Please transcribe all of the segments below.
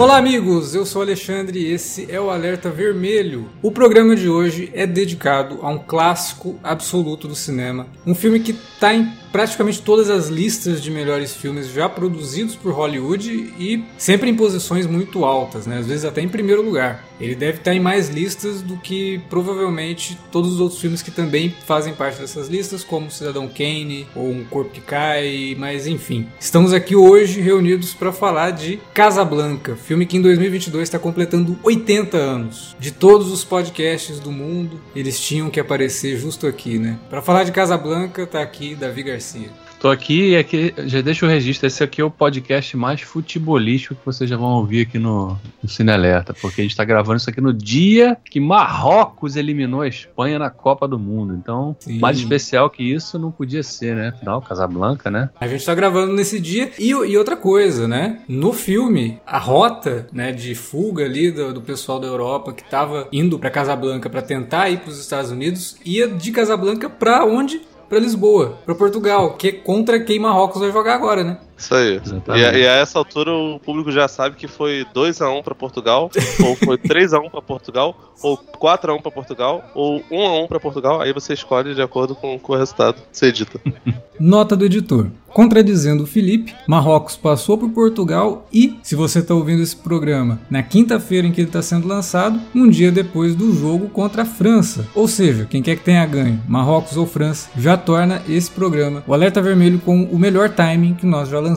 Olá, amigos! Eu sou Alexandre e esse é o Alerta Vermelho. O programa de hoje é dedicado a um clássico absoluto do cinema, um filme que está em praticamente todas as listas de melhores filmes já produzidos por Hollywood e sempre em posições muito altas, né? às vezes até em primeiro lugar. Ele deve estar em mais listas do que provavelmente todos os outros filmes que também fazem parte dessas listas, como Cidadão Kane ou Um Corpo que Cai, mas enfim. Estamos aqui hoje reunidos para falar de Casablanca, filme que em 2022 está completando 80 anos. De todos os podcasts do mundo, eles tinham que aparecer justo aqui, né? Para falar de Casablanca, tá aqui Davi Garcia Garcia. Tô aqui e aqui, já deixa o registro. Esse aqui é o podcast mais futebolístico que vocês já vão ouvir aqui no, no Cine Alerta, porque a gente tá gravando isso aqui no dia que Marrocos eliminou a Espanha na Copa do Mundo. Então, Sim. mais especial que isso não podia ser, né? Afinal, Casablanca, né? A gente tá gravando nesse dia. E, e outra coisa, né? No filme, a rota né, de fuga ali do, do pessoal da Europa que tava indo para Casablanca para tentar ir para os Estados Unidos ia de Casablanca para onde? Para Lisboa, para Portugal, que é contra quem Marrocos vai jogar agora, né? Isso aí. E, e, a essa altura o público já sabe que foi 2x1 para Portugal, ou foi 3x1 para Portugal, ou 4x1 para Portugal, ou 1x1 para Portugal. Aí você escolhe de acordo com, com o resultado. Você edita. Nota do editor. Contradizendo o Felipe, Marrocos passou por Portugal e, se você está ouvindo esse programa na quinta-feira em que ele está sendo lançado, um dia depois do jogo contra a França. Ou seja, quem quer que tenha ganho, Marrocos ou França, já torna esse programa o Alerta Vermelho com o melhor timing que nós já lançamos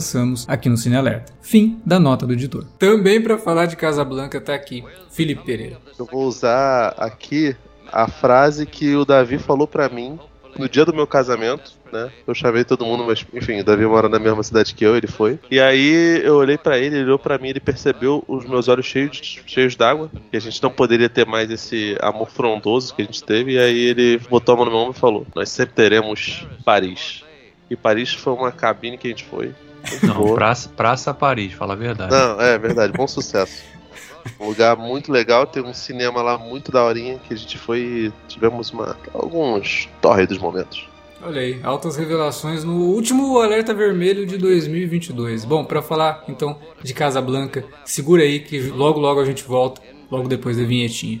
aqui no Cine Alerta. Fim da nota do editor. Também para falar de Casablanca está aqui Felipe Pereira. Eu vou usar aqui a frase que o Davi falou para mim no dia do meu casamento, né? Eu chamei todo mundo, mas enfim, o Davi mora na mesma cidade que eu, ele foi. E aí eu olhei para ele, ele olhou para mim, ele percebeu os meus olhos cheios, cheios d'água, que a gente não poderia ter mais esse amor frondoso que a gente teve. E aí ele botou a mão no meu ombro e falou: Nós sempre teremos Paris. E Paris foi uma cabine que a gente foi. Não, praça, praça Paris, fala a verdade. Não, é verdade, bom sucesso. Um lugar muito legal, tem um cinema lá muito daorinha que a gente foi e tivemos uma, alguns tórridos momentos. Olha aí, altas revelações no último Alerta Vermelho de 2022. Bom, para falar então de Casa Blanca, segura aí que logo logo a gente volta, logo depois da vinhetinha.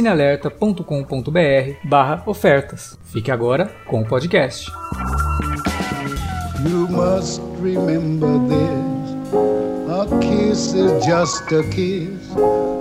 cinealerta.com.br barra ofertas. Fique agora com o podcast. You must remember this. A kiss is just a kiss.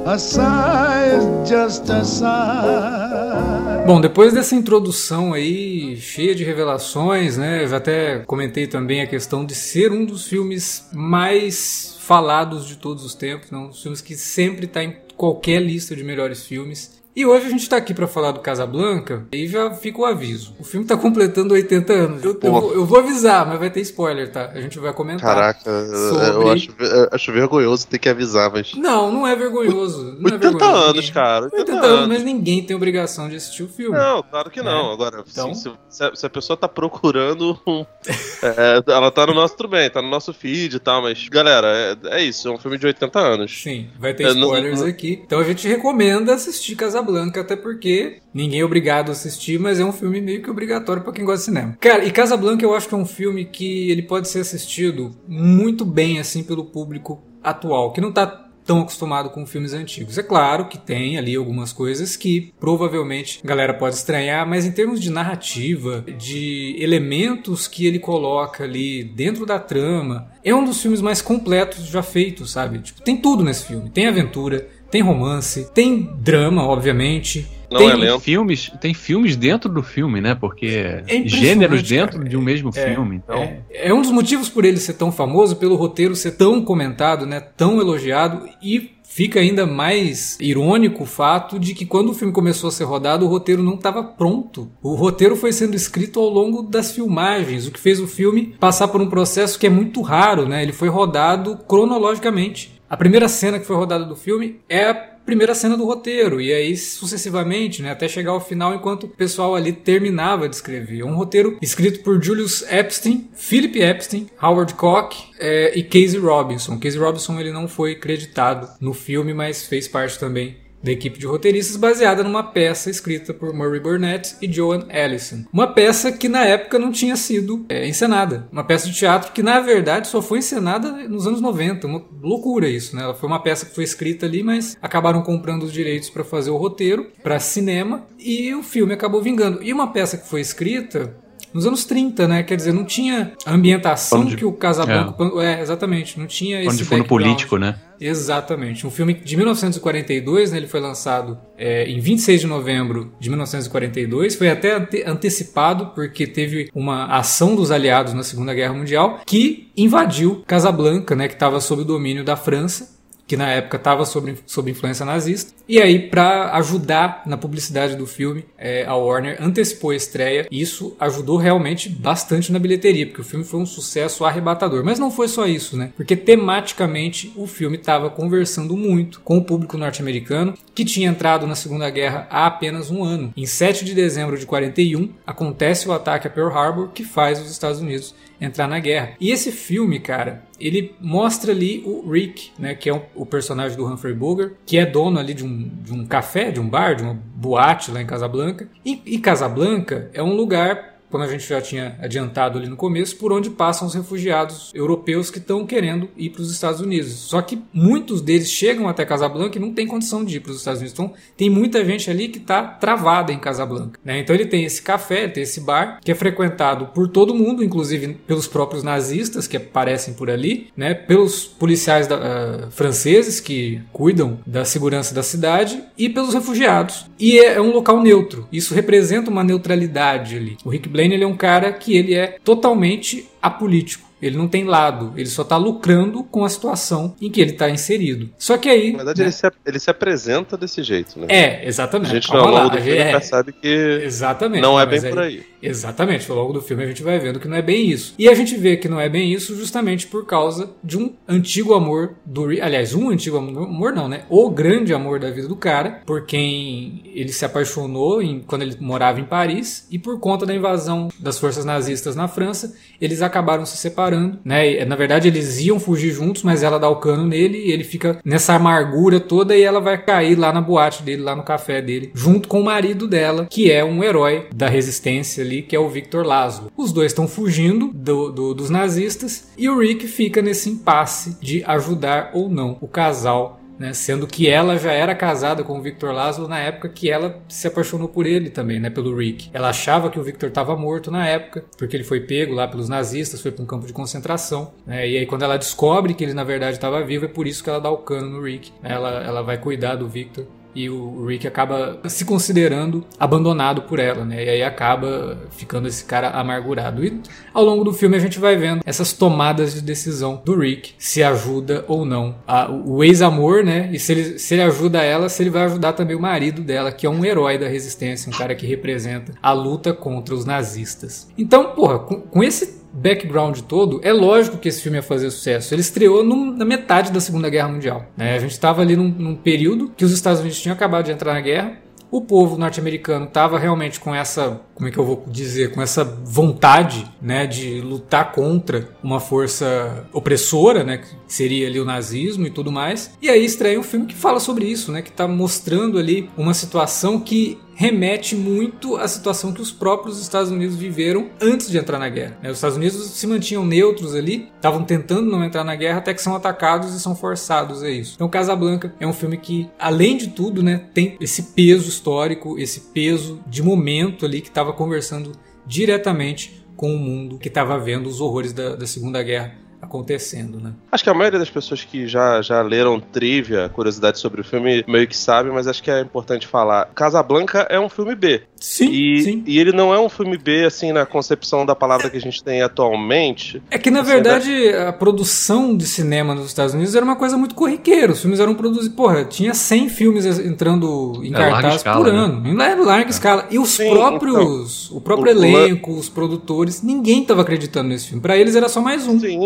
A sigh is just a sigh. Bom, depois dessa introdução aí, cheia de revelações, né? Eu já até comentei também a questão de ser um dos filmes mais falados de todos os tempos, não? Um dos filmes que sempre está em qualquer lista de melhores filmes. E hoje a gente está aqui para falar do Casablanca e já fica o aviso. O filme está completando 80 anos. Eu, eu, vou, eu, vou, avisar, mas vai ter spoiler, tá? A gente vai comentar. Caraca, sobre... eu acho, eu acho vergonhoso ter que avisar, mas. Não, não é vergonhoso. Não 80 é vergonhoso. anos, cara. 80, 80 anos, mas ninguém tem obrigação de assistir o filme. Não, claro que não. É. Agora, então... se, se, a, se, a, pessoa tá procurando. Um, é, ela tá no nosso, tudo bem, tá no nosso feed e tal, mas, galera, é, é isso. É um filme de 80 anos. Sim, vai ter spoilers aqui. Então a gente recomenda assistir Casablanca Casablanca, até porque ninguém é obrigado a assistir, mas é um filme meio que obrigatório para quem gosta de cinema. Cara, e Casablanca eu acho que é um filme que ele pode ser assistido muito bem assim pelo público atual, que não tá tão acostumado com filmes antigos. É claro que tem ali algumas coisas que provavelmente a galera pode estranhar, mas em termos de narrativa, de elementos que ele coloca ali dentro da trama, é um dos filmes mais completos já feitos, sabe? Tipo, tem tudo nesse filme. Tem aventura, tem romance, tem drama, obviamente. Não tem é lento. filmes, tem filmes dentro do filme, né? Porque É gêneros dentro cara. de um mesmo É, filme. Então, É, é um dos motivos por ele ser tão famoso, pelo roteiro ser tão comentado, né, tão elogiado e fica ainda mais irônico o fato de que quando o filme começou a ser rodado, o roteiro não estava pronto. O roteiro foi sendo escrito ao longo das filmagens, o que fez o filme passar por um processo que é muito raro, né? Ele foi rodado cronologicamente. A primeira cena que foi rodada do filme é a primeira cena do roteiro, e aí sucessivamente, né, até chegar ao final, enquanto o pessoal ali terminava de escrever. É um roteiro escrito por Julius Epstein, Philip Epstein, Howard Koch eh, e Casey Robinson. Casey Robinson ele não foi creditado no filme, mas fez parte também da equipe de roteiristas baseada numa peça escrita por Murray Burnett e Joan Allison. Uma peça que na época não tinha sido é, encenada. Uma peça de teatro que na verdade só foi encenada nos anos 90. Uma loucura isso, né? Ela foi uma peça que foi escrita ali, mas acabaram comprando os direitos para fazer o roteiro para cinema e o filme acabou vingando. E uma peça que foi escrita nos anos 30, né? Quer dizer, não tinha a ambientação Pano de- que o Casablanca... É. exatamente. Não tinha quando esse no background. político, né? Exatamente. Um filme de 1942, né, ele foi lançado é, em 26 de novembro de 1942. Foi até ante- antecipado porque teve uma ação dos aliados na Segunda Guerra Mundial que invadiu Casablanca, né, que estava sob o domínio da França que na época estava sob, influência nazista. E aí, para ajudar na publicidade do filme, é, a Warner antecipou a estreia. E isso ajudou realmente bastante na bilheteria, porque o filme foi um sucesso arrebatador. Mas não foi só isso, né? Porque tematicamente o filme estava conversando muito com o público norte-americano, que tinha entrado na Segunda Guerra há apenas um ano. Em 7 de dezembro de 41, acontece o ataque a Pearl Harbor, que faz os Estados Unidos entrar na guerra. E esse filme, cara, ele mostra ali o Rick, né, que é o, o personagem do Humphrey Bogart, que é dono ali de um, de um café, de um bar, de uma boate lá em Casablanca. E, e Casablanca é um lugar como a gente já tinha adiantado ali no começo, por onde passam os refugiados europeus que estão querendo ir para os Estados Unidos. Só que muitos deles chegam até Casablanca e não tem condição de ir para os Estados Unidos. Então tem muita gente ali que está travada em Casablanca. Né? Então ele tem esse café, tem esse bar, que é frequentado por todo mundo, inclusive pelos próprios nazistas que aparecem por ali, né? pelos policiais da, uh, franceses que cuidam da segurança da cidade e pelos refugiados. E é, é um local neutro. Isso representa uma neutralidade ali. O Rick Blaine ele é um cara que ele é totalmente apolítico. Ele não tem lado, ele só está lucrando com a situação em que ele está inserido. Só que aí. Na verdade, né? ele, se, ele se apresenta desse jeito, né? É, exatamente. A gente, Calma ao lá, longo do a filme, é, percebe que Exatamente. não é mas bem por aí. Exatamente, ao longo do filme a gente vai vendo que não é bem isso. E a gente vê que não é bem isso justamente por causa de um antigo amor do. Aliás, um antigo amor, amor não, né? O grande amor da vida do cara, por quem ele se apaixonou em- quando ele morava em Paris, e por conta da invasão das forças nazistas na França, eles acabaram se separando, né? E, na verdade, eles iam fugir juntos, mas ela dá o cano nele e ele fica nessa amargura toda e ela vai cair lá na boate dele, lá no café dele, junto com o marido dela, que é um herói da resistência ali, que é o Victor Laszlo. Os dois estão fugindo do- do- dos nazistas e o Rick fica nesse impasse de ajudar ou não o casal. Né, sendo que ela já era casada com o Victor Laszlo na época que ela se apaixonou por ele também, né, pelo Rick. Ela achava que o Victor estava morto na época, porque ele foi pego lá pelos nazistas, foi para um campo de concentração. né, e aí quando ela descobre que ele na verdade estava vivo, é por isso que ela dá o cano no Rick. né, ela, ela vai cuidar do Victor e o Rick acaba se considerando abandonado por ela, né? E aí acaba ficando esse cara amargurado. E ao longo do filme a gente vai vendo essas tomadas de decisão do Rick, se ajuda ou não a- o ex-amor, né? E se ele, se ele ajuda ela, se ele vai ajudar também o marido dela, que é um herói da resistência, um cara que representa a luta contra os nazistas. Então, porra, com, com esse background todo, é lógico que esse filme ia fazer sucesso. Ele estreou num- na metade da Segunda Guerra Mundial. né? A gente estava ali num, num período que os Estados Unidos tinham acabado de entrar na guerra. O povo norte-americano estava realmente com essa, como é que eu vou dizer, com essa vontade, né, de lutar contra uma força opressora, né, que seria ali o nazismo e tudo mais. E aí estreia um filme que fala sobre isso, né, que está mostrando ali uma situação que remete muito à situação que os próprios Estados Unidos viveram antes de entrar na guerra. né? Os Estados Unidos se mantinham neutros ali, estavam tentando não entrar na guerra até que são atacados e são forçados a isso. Então Casablanca é um filme que, além de tudo, né, tem esse peso histórico, esse peso de momento ali que estava conversando diretamente com o mundo que estava vendo os horrores da, da Segunda Guerra acontecendo, né? Acho que a maioria das pessoas que já, já leram trivia, curiosidade sobre o filme, meio que sabe, mas acho que é importante falar. Casablanca é um filme B. Sim, e, sim. e ele não é um filme B, assim, na concepção da palavra que a gente tem atualmente. É que, na Assim, verdade, a produção de cinema nos Estados Unidos era uma coisa muito corriqueira. Os filmes eram produzidos. Porra, tinha 100 filmes entrando em É larga cartaz escala, por né? ano. Em larga, larga escala. E os Sim, próprios. o próprio o- o- elenco, os produtores, ninguém tava acreditando nesse filme. Pra eles era só mais um. Sim,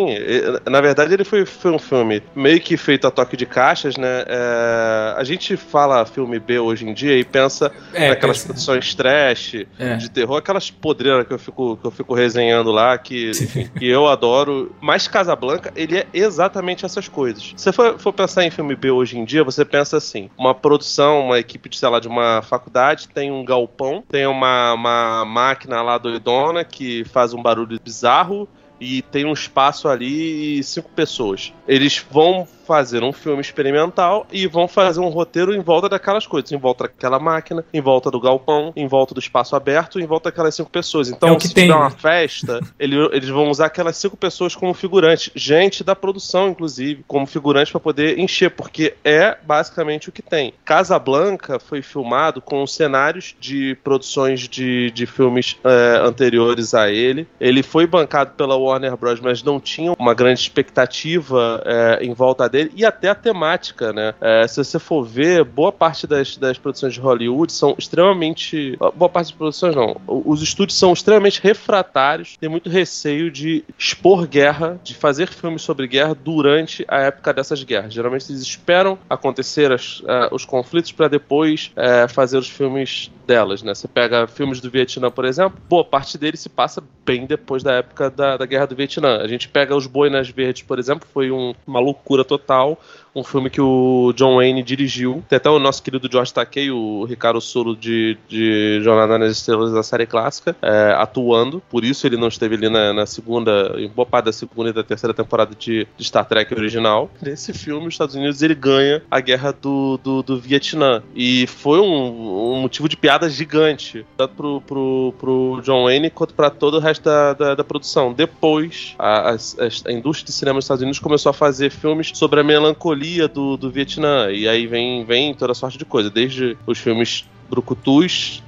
na verdade ele foi, foi um filme meio que feito a toque de caixas, né? É, a gente fala filme B hoje em dia e pensa É, naquelas pensa- produções trash, É. de terror, aquelas podreiras que eu fico, que eu fico resenhando lá, que, que eu adoro. Mas Casablanca, ele é exatamente essas coisas. Se você for, for pensar em filme B hoje em dia, você pensa assim: uma produção, uma equipe de, sei lá, de uma faculdade tem um galpão, tem uma, uma máquina lá doidona que faz um barulho bizarro e tem um espaço ali e cinco pessoas. Eles vão fazer um filme experimental e vão fazer um roteiro em volta daquelas coisas, em volta daquela máquina, em volta do galpão, em volta do espaço aberto, em volta daquelas cinco pessoas. Então, É o que se tem, tiver uma festa, ele- eles vão usar aquelas cinco pessoas como figurantes, gente da produção, inclusive, como figurantes para poder encher, porque é basicamente o que tem. Casablanca foi filmado com cenários de produções de, de filmes é, anteriores a ele. Ele foi bancado pela Warner Bros., mas não tinha uma grande expectativa é, em volta dele e até a temática, né? É, se você for ver, boa parte das, das produções de Hollywood são extremamente. Boa parte das produções não. Os estúdios são extremamente refratários, tem muito receio de expor guerra, de fazer filmes sobre guerra durante a época dessas guerras. Geralmente eles esperam acontecer as- eh, os conflitos para depois eh, fazer os filmes delas, né? Você pega filmes do Vietnã, por exemplo, boa parte deles se passa bem depois da época da, da Guerra do Vietnã. A gente pega Os Boinas Verdes, por exemplo, foi um- uma loucura total tal um filme que o John Wayne dirigiu. Tem até o nosso querido George Takei, o Ricardo Solo de, de Jornada nas Estrelas da série clássica, é, atuando. Por isso ele não esteve ali na, na segunda, em boa parte da segunda e da terceira temporada de, de Star Trek original. Nesse filme, os Estados Unidos ele ganha a guerra do, do, do Vietnã. E foi um, um motivo de piada gigante, tanto pro, pro, pro John Wayne quanto para todo o resto da, da, da produção. Depois, a, a, a indústria de cinema dos Estados Unidos começou a fazer filmes sobre a melancolia do, do Vietnã. E aí vem, vem toda sorte de coisa, desde os filmes brucutus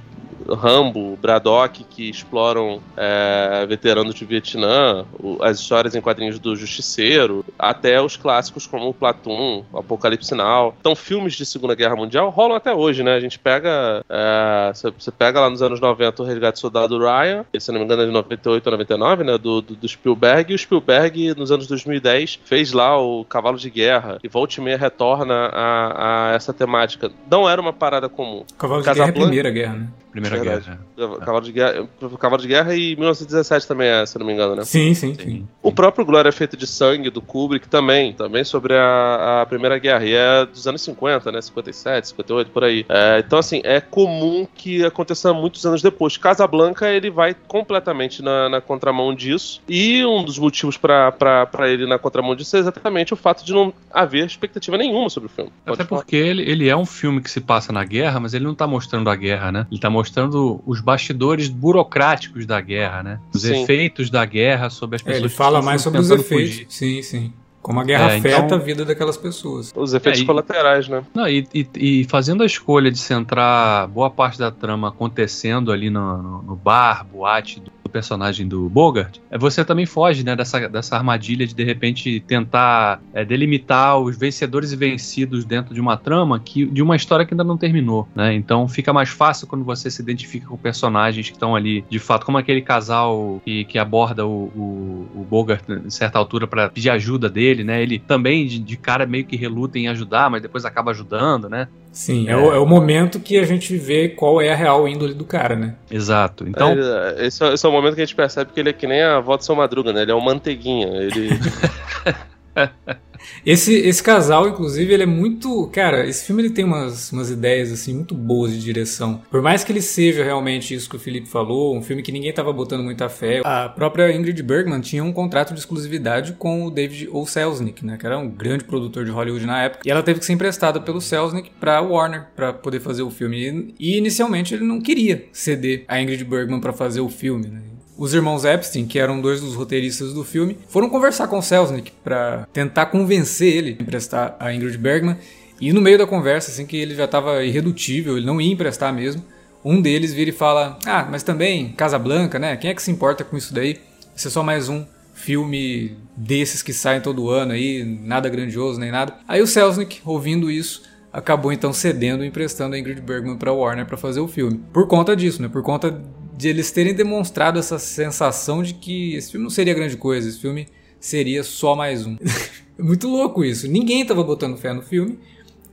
Rambo, Braddock, que exploram é, veteranos de Vietnã, o- as histórias em quadrinhos do Justiceiro, até os clássicos como o Platoon, o Apocalipse Now. Então, filmes de Segunda Guerra Mundial rolam até hoje, né? A gente pega. é, Você você pega lá nos anos 90 o Resgate do Soldado Ryan, se não me engano é de 98 ou 99, né? Do, do, do Spielberg, e o Spielberg, nos anos 2010, fez lá o Cavalo de Guerra, e volta e meia retorna a, a essa temática. Não era uma parada comum. Cavalo de Guerra é a primeira guerra, né? Primeira Verdade. guerra. Cavalo de Guerra, Cavalo de Guerra e 1917 também é, se não me engano, né? Sim, sim, sim. O próprio Glória Feita de Sangue, do Kubrick, também, também sobre a, a Primeira Guerra, e é dos anos 50, né? 57, 58, por aí. É, então, assim, é comum que aconteça muitos anos depois. Casablanca, ele vai completamente na, na contramão disso, e um dos motivos pra pra- pra ele na contramão disso é exatamente o fato de não haver expectativa nenhuma sobre o filme. Pode Até falar. porque ele, ele é um filme que se passa na guerra, mas ele não tá mostrando a guerra, né? Ele tá mostrando os bastidores burocráticos da guerra, né? Os Sim. efeitos da guerra sobre as É, pessoas. ele que fala mais sobre os efeitos. fugir. Sim, sim. Como a guerra É, afeta então- a vida daquelas pessoas. Os efeitos É, e- colaterais, né? Não, e, e- e fazendo a escolha de centrar boa parte da trama acontecendo ali no, no- no bar, boate do personagem do Bogart, é, você também foge né, dessa, dessa armadilha de de repente tentar é, delimitar os vencedores e vencidos dentro de uma trama que, de uma história que ainda não terminou. Né? Então fica mais fácil quando você se identifica com personagens que estão ali de fato, como aquele casal que, que aborda o, o, o Bogart em certa altura para pedir ajuda dele, né? Ele também de, de cara meio que reluta em ajudar, mas depois acaba ajudando, né? Sim, é, o, é o momento que a gente vê qual é a real índole do cara, né? Exato. Então, É, esse, é, esse é o momento que a gente percebe que ele é que nem a avó de São Madruga, né? Ele é um manteiguinha. Ele. Esse, esse casal, inclusive, ele é muito. Cara, esse filme ele tem umas, umas ideias assim muito boas de direção. Por mais que ele seja realmente isso que o Felipe falou, um filme que ninguém tava botando muita fé. A própria Ingrid Bergman tinha um contrato de exclusividade com o David O. Selznick, né? Que era um grande produtor de Hollywood na época. E ela teve que ser emprestada pelo Selznick pra Warner pra poder fazer o filme. E, e inicialmente ele não queria ceder a Ingrid Bergman pra fazer o filme, né? Os irmãos Epstein, que eram dois dos roteiristas do filme, foram conversar com Selznick para tentar convencer ele a emprestar a Ingrid Bergman. E no meio da conversa, assim que ele já estava irredutível, ele não ia emprestar mesmo, um deles vira e fala: Ah, mas também Casa Blanca, né? Quem é que se importa com isso daí? Isso é só mais um filme desses que saem todo ano aí, nada grandioso nem nada. Aí o Selznick, ouvindo isso, acabou então cedendo e emprestando a Ingrid Bergman para Warner para fazer o filme. Por conta disso, né? Por conta de eles terem demonstrado essa sensação de que esse filme não seria grande coisa, esse filme seria só mais um. Muito louco isso. Ninguém estava botando fé no filme.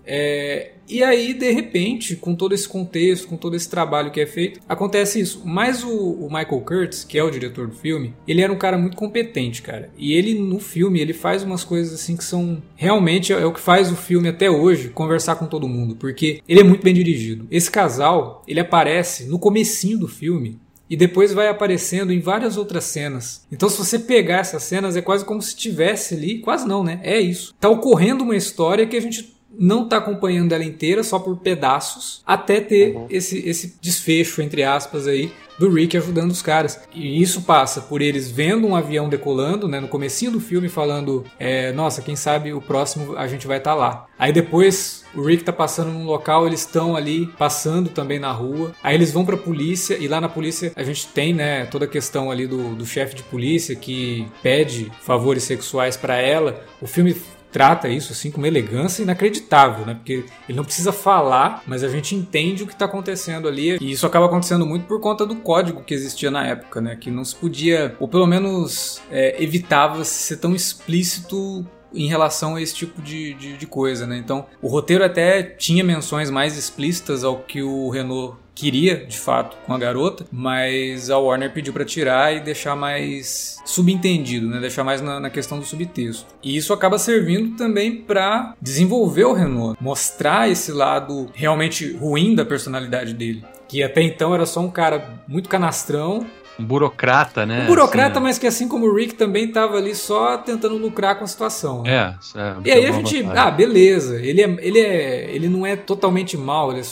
É, e aí, de repente, com todo esse contexto, com todo esse trabalho que é feito, acontece isso. Mas o, o, Michael Curtis, que é o diretor do filme, ele era um cara muito competente, cara. E ele, no filme, ele faz umas coisas assim que são... Realmente é o que faz o filme até hoje conversar com todo mundo. Porque ele é muito bem dirigido. Esse casal, ele aparece no comecinho do filme e depois vai aparecendo em várias outras cenas. Então, se você pegar essas cenas, é quase como se tivesse ali, quase não, né? É isso. Tá ocorrendo uma história que a gente não tá acompanhando ela inteira, só por pedaços, até ter uhum. esse, esse desfecho, entre aspas, aí, do Rick ajudando os caras. E isso passa por eles vendo um avião decolando, né, no comecinho do filme, falando, é, nossa, quem sabe o próximo a gente vai estar tá lá. Aí depois o Rick tá passando num local, eles estão ali passando também na rua. Aí eles vão pra polícia e lá na polícia a gente tem, né, toda a questão ali do, do chefe de polícia que pede favores sexuais para ela. O filme trata isso assim com uma elegância inacreditável, né? Porque ele não precisa falar, mas a gente entende o que está acontecendo ali. E isso acaba acontecendo muito por conta do código que existia na época, né? Que não se podia, ou pelo menos é, evitava ser tão explícito em relação a esse tipo de, de, de, coisa, né? Então, o roteiro até tinha menções mais explícitas ao que o Renault queria, de fato, com a garota, mas a Warner pediu para tirar e deixar mais subentendido, né? Deixar mais na, na, questão do subtexto. E isso acaba servindo também para desenvolver o Renault, mostrar esse lado realmente ruim da personalidade dele. Que até então era só um cara muito canastrão, um burocrata, né? Um burocrata, assim, mas que assim como o Rick também estava ali só tentando lucrar com a situação. Né? É, é E aí a gente, ah, beleza, ele é, ele é, ele não é totalmente mal, ele é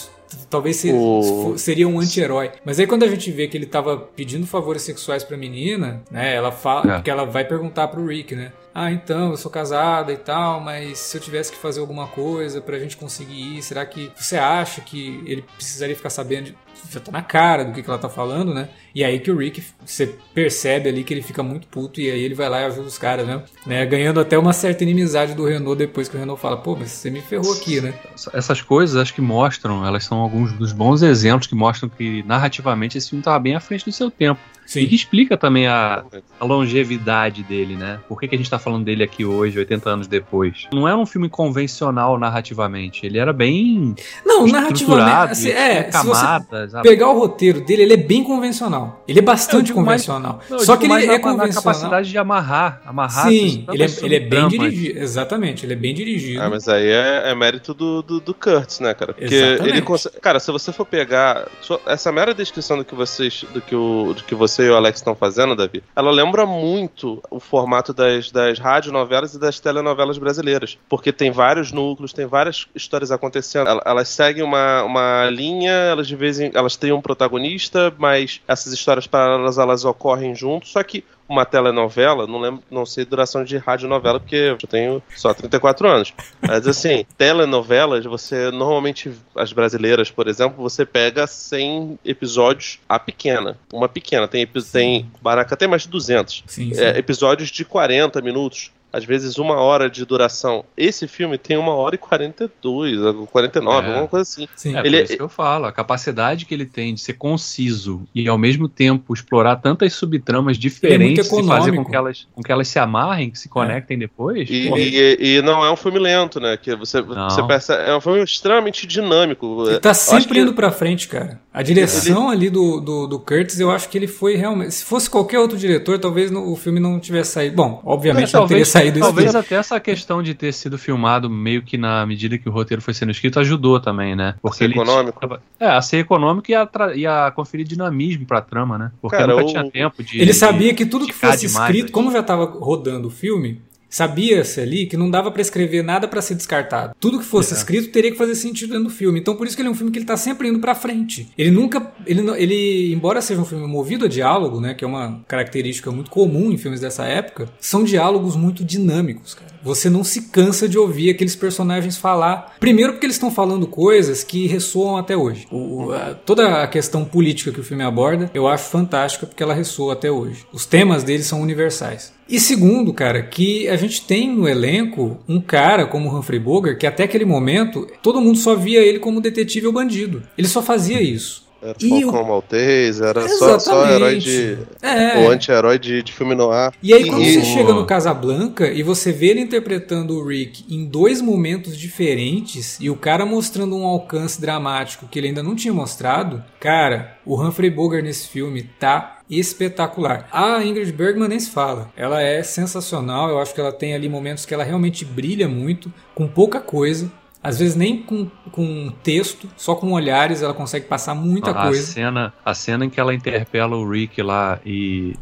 talvez o... seria um anti-herói. Mas aí quando a gente vê que ele tava pedindo favores sexuais pra menina, né? Ela fala, é. que ela vai perguntar pro Rick, né? Ah, então, eu sou casada e tal, mas se eu tivesse que fazer alguma coisa pra gente conseguir ir, será que você acha que ele precisaria ficar sabendo? De... Já tá na cara do que, que ela tá falando, né? E aí que o Rick, você percebe ali que ele fica muito puto e aí ele vai lá e ajuda os caras, né? né? Ganhando até uma certa inimizade do Renault depois que o Renault fala, pô, mas você me ferrou aqui, né? Essas coisas acho que mostram, elas são alguns dos bons exemplos que mostram que narrativamente esse filme tava bem à frente do seu tempo. Sim. E que explica também a, a, longevidade dele, né? Por que, que a gente tá falando dele aqui hoje, 80 anos depois? Não era um filme convencional narrativamente. Ele era bem. Não, narrativamente. Assim, é, camadas, se você pegar o roteiro dele, ele é bem convencional. Ele é bastante convencional. Mais, não, Só que ele é na, convencional. Na capacidade de amarrar. amarrar Sim, ele é, ele é bem dirigido. Exatamente, ele é bem dirigido. Ah, mas aí é, é mérito do, do, do, Kurtz, né, cara? Porque Exatamente. ele consegue. Cara, se você for pegar. Essa mera descrição do que vocês. do que, o, do que você você e o Alex estão fazendo, Davi, ela lembra muito o formato das, das radionovelas e das telenovelas brasileiras. Porque tem vários núcleos, tem várias histórias acontecendo. Elas seguem uma, uma linha, elas de vez em elas têm um protagonista, mas essas histórias paralelas elas ocorrem juntos, só que uma telenovela, não lembro, não sei duração de radionovela, porque eu tenho só 34 anos. Mas assim, telenovelas, você normalmente, as brasileiras, por exemplo, você pega 100 episódios a pequena. Uma pequena. Tem, tem Baraca tem mais de 200. Sim, sim. É, episódios de 40 minutos às vezes uma hora de duração. Esse filme tem uma hora e 42, 49, é. alguma coisa assim. Sim. É ele, por isso que eu falo, a capacidade que ele tem de ser conciso e ao mesmo tempo explorar tantas subtramas diferentes é e fazer com que, elas, com que elas se amarrem, que se conectem é. depois. E, e, e, não é um filme lento, né? Que você, você percebe, é um filme extremamente dinâmico. Ele tá sempre indo que... pra frente, cara. A direção ele... ali do, do, do, Curtis, eu acho que ele foi realmente. Se fosse qualquer outro diretor, talvez no, o filme não tivesse saído. Bom, obviamente não teria saído saído Talvez até essa questão de ter sido filmado meio que na medida que o roteiro foi sendo escrito ajudou também, né? Porque a ser econômico. é, a ser econômico e a, e a conferir dinamismo pra trama, né? Porque Cara, nunca o... tinha tempo de. Ele sabia que tudo que fosse escrito, como já tava rodando o filme, Sabia-se ali que não dava para escrever nada para ser descartado. Tudo que fosse é. escrito teria que fazer sentido dentro do filme. Então por isso que ele é um filme que ele tá sempre indo para frente. Ele nunca ele, ele embora seja um filme movido a diálogo, né, que é uma característica muito comum em filmes dessa época, são diálogos muito dinâmicos, cara. Você não se cansa de ouvir aqueles personagens falar. Primeiro porque eles estão falando coisas que ressoam até hoje. O, a, toda a questão política que o filme aborda, eu acho fantástica porque ela ressoa até hoje. Os temas deles são universais. E segundo, cara, que a gente tem no elenco um cara como Humphrey Bogart que até aquele momento todo mundo só via ele como detetive ou bandido. Ele só fazia isso. Era e Falcão o... Maltês, era só, só herói de. É. O anti-herói de, de filme noir. E aí, quando e... você chega no Casablanca e você vê ele interpretando o Rick em dois momentos diferentes e o cara mostrando um alcance dramático que ele ainda não tinha mostrado, cara, o Humphrey Bogart nesse filme tá espetacular. A Ingrid Bergman nem se fala. Ela é sensacional. Eu acho que ela tem ali momentos que ela realmente brilha muito, com pouca coisa. Às vezes nem com, com texto, só com olhares ela consegue passar muita a coisa. Cena, a cena em que ela interpela o Rick lá e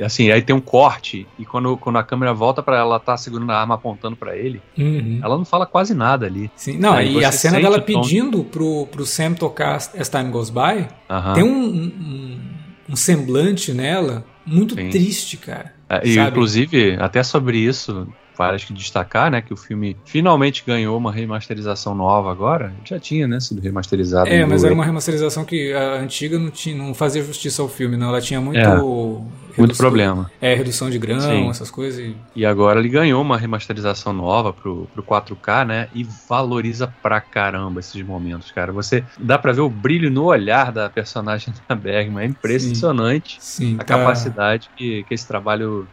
assim, aí tem um corte e quando, quando a câmera volta para ela, ela tá segurando a arma apontando para ele, uhum. ela não fala quase nada ali. Sim, não, aí e a cena dela pedindo pro, pro Sam tocar As Time Goes By, tem um, um, um, semblante nela muito Sim. triste, cara. É, e, inclusive, até sobre isso, acho que destacar, né, que o filme finalmente ganhou uma remasterização nova agora. Já tinha, né, sido remasterizado. É, mas era uma remasterização que a antiga não, tinha, não fazia justiça ao filme, não. Ela tinha muito... É, muito problema. É, redução de grão, Sim. essas coisas. E... e... agora ele ganhou uma remasterização nova pro, pro 4K, né, e valoriza pra caramba esses momentos, cara. Você dá pra ver o brilho no olhar da personagem da Bergman. É impressionante Sim. Sim, a tá... capacidade que, que esse trabalho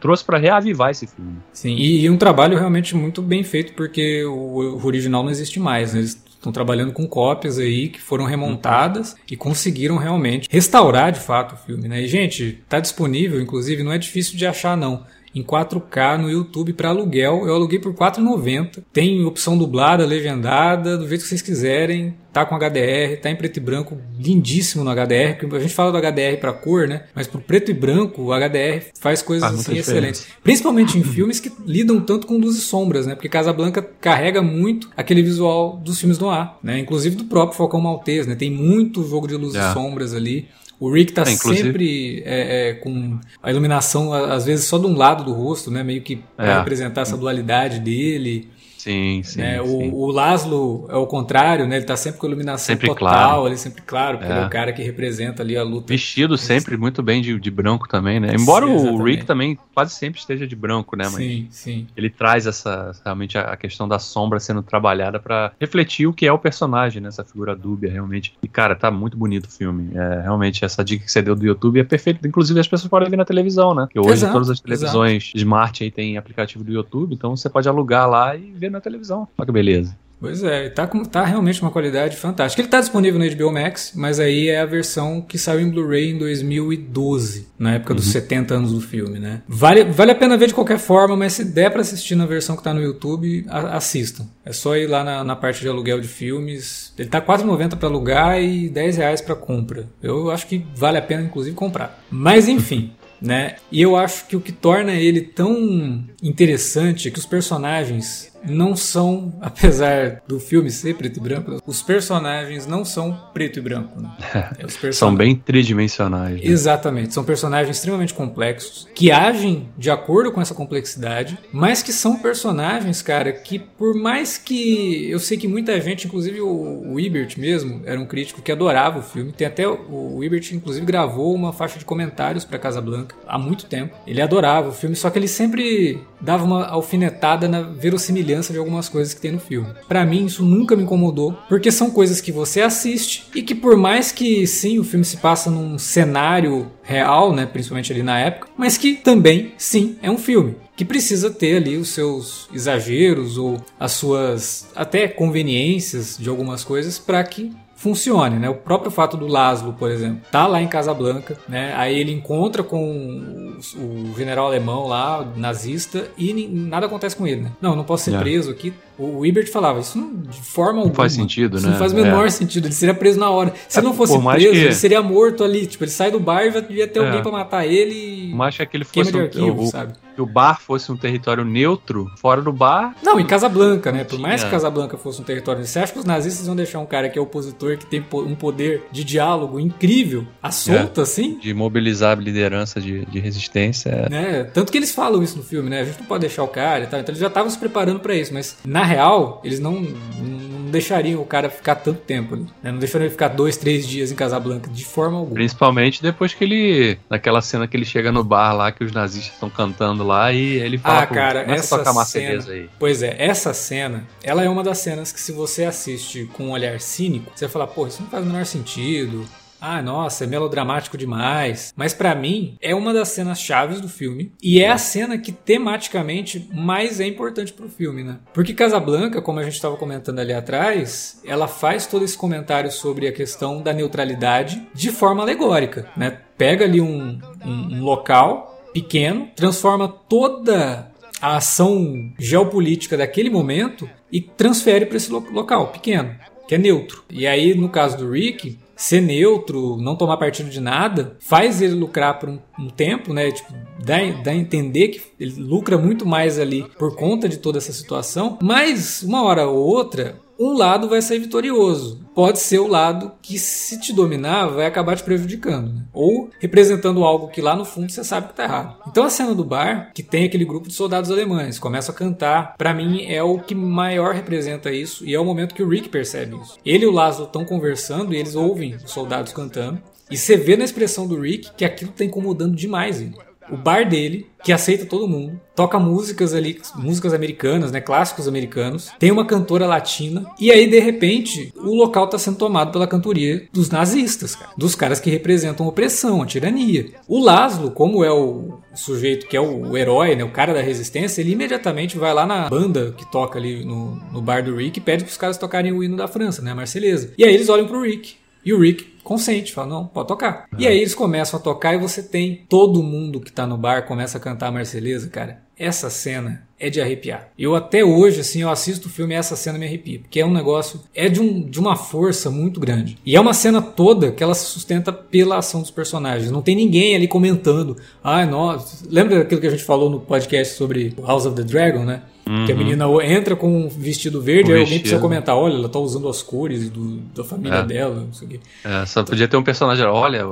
trouxe para reavivar esse filme. Sim, e, e, um trabalho realmente muito bem feito, porque o, o original não existe mais, né? Eles estão trabalhando com cópias aí que foram remontadas uhum. e conseguiram realmente restaurar de fato o filme, né? E, gente, tá disponível, inclusive, não é difícil de achar, não em 4K no YouTube para aluguel. Eu aluguei por 4,90. Tem opção dublada, legendada, do jeito que vocês quiserem. Tá com HDR, tá em preto e branco, lindíssimo no HDR. A gente fala do HDR para cor, né? Mas pro preto e branco, o HDR faz coisas faz assim excelentes. Principalmente em filmes que lidam tanto com luzes e sombras, né? Porque Casablanca carrega muito aquele visual dos filmes no ar, né? Inclusive do próprio Falcão Maltês, né? Tem muito jogo de luzes e é. sombras ali. O Rick tá é, sempre é, é, com a iluminação, às vezes, só de um lado do rosto, né? Meio que para é. representar essa dualidade dele. Sim, sim, né? sim. O, o Laszlo é o contrário, né? Ele tá sempre com iluminação sempre total, claro. ele sempre claro, porque é. ele é o cara que representa ali a luta. Vestido sempre muito bem de, de branco também, né? Embora sim, o Rick também quase sempre esteja de branco, né? Mas sim, sim. Ele traz essa realmente a, questão da sombra sendo trabalhada para refletir o que é o personagem, né? Essa figura dúbia, realmente. E, cara, tá muito bonito o filme. É, realmente, essa dica que você deu do YouTube é perfeita. Inclusive, as pessoas podem ver na televisão, né? Porque hoje exato, todas as televisões exato. smart aí tem aplicativo do YouTube, então você pode alugar lá e ver na televisão. Olha que beleza. Pois é, tá, com, tá realmente uma qualidade fantástica. Ele tá disponível no HBO Max, mas aí é a versão que saiu em Blu-ray em 2012, na época uhum. dos 70 anos do filme, né? Vale, vale a pena ver de qualquer forma, mas se der para assistir na versão que tá no YouTube, a, assistam. É só ir lá na, na, parte de aluguel de filmes. Ele tá 4,90 para alugar e 10 reais para compra. Eu acho que vale a pena, inclusive, comprar. Mas enfim. né? E eu acho que o que torna ele tão interessante é que os personagens não são, apesar do filme ser preto e branco, os personagens não são preto e branco. Né? É, são bem tridimensionais. Né? Exatamente, são personagens extremamente complexos que agem de acordo com essa complexidade, mas que são personagens, cara, que por mais que eu sei que muita gente, inclusive o, o Ebert mesmo, era um crítico que adorava o filme. Tem até o, o Ebert, inclusive, gravou uma faixa de comentários para Casablanca há muito tempo. Ele adorava o filme, só que ele sempre dava uma alfinetada na verossimilhança de algumas coisas que tem no filme. Para mim, isso nunca me incomodou, porque são coisas que você assiste e que, por mais que sim, o filme se passa num cenário real, né, principalmente ali na época, mas que também, sim, é um filme que precisa ter ali os seus exageros ou as suas até conveniências de algumas coisas para que funcione, né? O próprio fato do Laszlo, por exemplo, tá lá em Casablanca, né? Aí ele encontra com o, general alemão lá, nazista, e nada acontece com ele, né? Não, não posso ser é. preso aqui. O Ibert falava, isso não, de forma alguma. Não faz sentido, isso né? Não faz o menor é. sentido. Ele seria preso na hora. Se é, não fosse preso, que... ele seria morto ali. Tipo, ele sai do bar e devia ter é. alguém pra matar ele e. Mas que ele fosse de arquivo, o, sabe? Que o bar fosse um território neutro, fora do bar. Não, em Casablanca, né? Por mais que Casablanca fosse um território. Você acha que os nazistas vão deixar um cara que é opositor, que tem um poder de diálogo incrível, à solta, é, assim? De mobilizar a liderança de, de resistência. É. Né? Tanto que eles falam isso no filme, né? A gente não pode deixar o cara e tal. Então eles já estavam se preparando para isso, mas na real, eles não, não deixariam o cara ficar tanto tempo ali. Né? Não deixariam ele ficar dois, três dias em Casablanca, de forma alguma. Principalmente depois que ele. Naquela cena que ele chega no bar lá, que os nazistas estão cantando lá e ele fala. Ah, cara, essa cena. Aí. Pois é, essa cena, ela é uma das cenas que se você assiste com um olhar cínico, você vai falar, pô, isso não faz o menor sentido ah, nossa, é melodramático demais. Mas para mim é uma das cenas chaves do filme e é a cena que tematicamente mais é importante pro filme, né? Porque Casablanca, como a gente estava comentando ali atrás, ela faz todo esse comentário sobre a questão da neutralidade de forma alegórica, né? Pega ali um, um, um local pequeno, transforma toda a ação geopolítica daquele momento e transfere para esse local pequeno, que é neutro. E aí, no caso do Rick, ser neutro, não tomar partido de nada, faz ele lucrar por um, um tempo, né? Tipo, dá, dá a entender que ele lucra muito mais ali por conta de toda essa situação, mas uma hora ou outra um lado vai sair vitorioso. Pode ser o lado que, se te dominar, vai acabar te prejudicando. Né? Ou representando algo que lá no fundo você sabe que tá errado. Então a cena do bar, que tem aquele grupo de soldados alemães, começa a cantar, para mim é o que maior representa isso e é o momento que o Rick percebe isso. Ele e o Laszlo estão conversando e eles ouvem os soldados cantando. E você vê na expressão do Rick que aquilo tá incomodando demais ele o bar dele, que aceita todo mundo, toca músicas ali, músicas americanas, né, clássicos americanos, tem uma cantora latina, e aí de repente o local está sendo tomado pela cantoria dos nazistas, cara, dos caras que representam a opressão, a tirania. O Laszlo, como é o sujeito que é o, herói, né, o cara da resistência, ele imediatamente vai lá na banda que toca ali no, no bar do Rick e pede para os caras tocarem o hino da França, né, a Marselhesa. E aí eles olham pro Rick. E o Rick consente, fala, não, pode tocar. Uhum. E aí eles começam a tocar e você tem todo mundo que tá no bar começa a cantar a Marceleza, cara. Essa cena é de arrepiar. Eu até hoje, assim, eu assisto o filme e essa cena me arrepia, porque é um negócio, é de, um, de uma força muito grande. E é uma cena toda que ela se sustenta pela ação dos personagens. Não tem ninguém ali comentando, ai, ah, nossa, lembra daquilo que a gente falou no podcast sobre House of the Dragon, né? Uhum. Que a menina entra com um vestido verde, aí alguém precisa comentar, olha, ela tá usando as cores do, da família é. dela, não sei o quê. É, só podia ter um personagem, olha,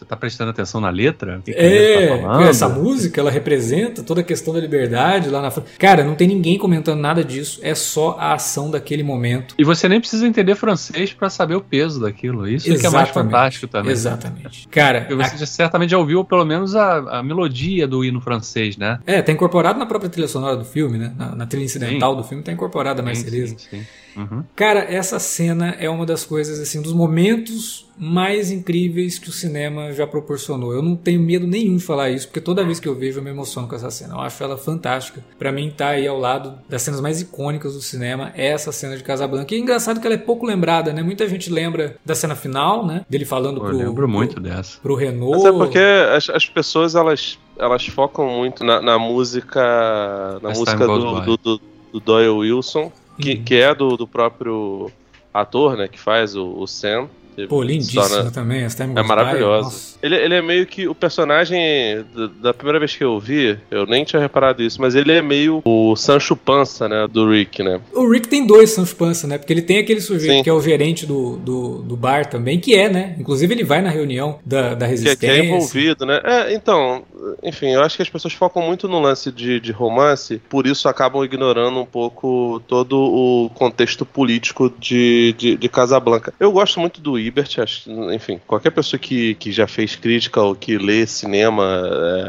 você tá prestando atenção na letra? Que, que é, tá essa música, ela representa toda a questão da liberdade lá na Cara, não tem ninguém comentando nada disso, é só a ação daquele momento. E você nem precisa entender francês para saber o peso daquilo, isso Exatamente. que é mais fantástico também. Exatamente. Cara, Porque você a... certamente já ouviu pelo menos a, a, melodia do hino francês, né? É, tá incorporado na própria trilha sonora do filme, né? Na, na trilha incidental sim. do filme tá incorporada a Marceleza. Sim, sim, uhum. Cara, essa cena é uma das coisas, assim, dos momentos mais incríveis que o cinema já proporcionou. Eu não tenho medo nenhum de falar isso, porque toda vez que eu vejo eu me emociono com essa cena. Eu acho ela fantástica. Para mim tá aí ao lado das cenas mais icônicas do cinema, é essa cena de Casablanca. E é engraçado que ela é pouco lembrada, né? Muita gente lembra da cena final, né? Dele falando Pô, pro, eu lembro muito pro, dessa. pro Renault. Mas é porque as, as pessoas elas elas focam muito na, na música na As música do, do, do, do, Doyle Wilson, que, uhum. que é do, do próprio ator, né, que faz o, o Sam. Pô, lindíssima também, essa É maravilhosa. Ele, ele é meio que o personagem da primeira vez que eu vi, eu nem tinha reparado isso, mas ele é meio o Sancho Pança, né, do Rick, né? O Rick tem dois Sancho Pança, né? Porque ele tem aquele sujeito Sim. que é o gerente do, do, do, bar também, que é, né? Inclusive ele vai na reunião da, da resistência. Que, que é envolvido, né? É, então, enfim, eu acho que as pessoas focam muito no lance de, de romance, por isso acabam ignorando um pouco todo o contexto político de, de, de Casablanca. Eu gosto muito do Ibert, acho, enfim, qualquer pessoa que, que já fez crítica ou que lê cinema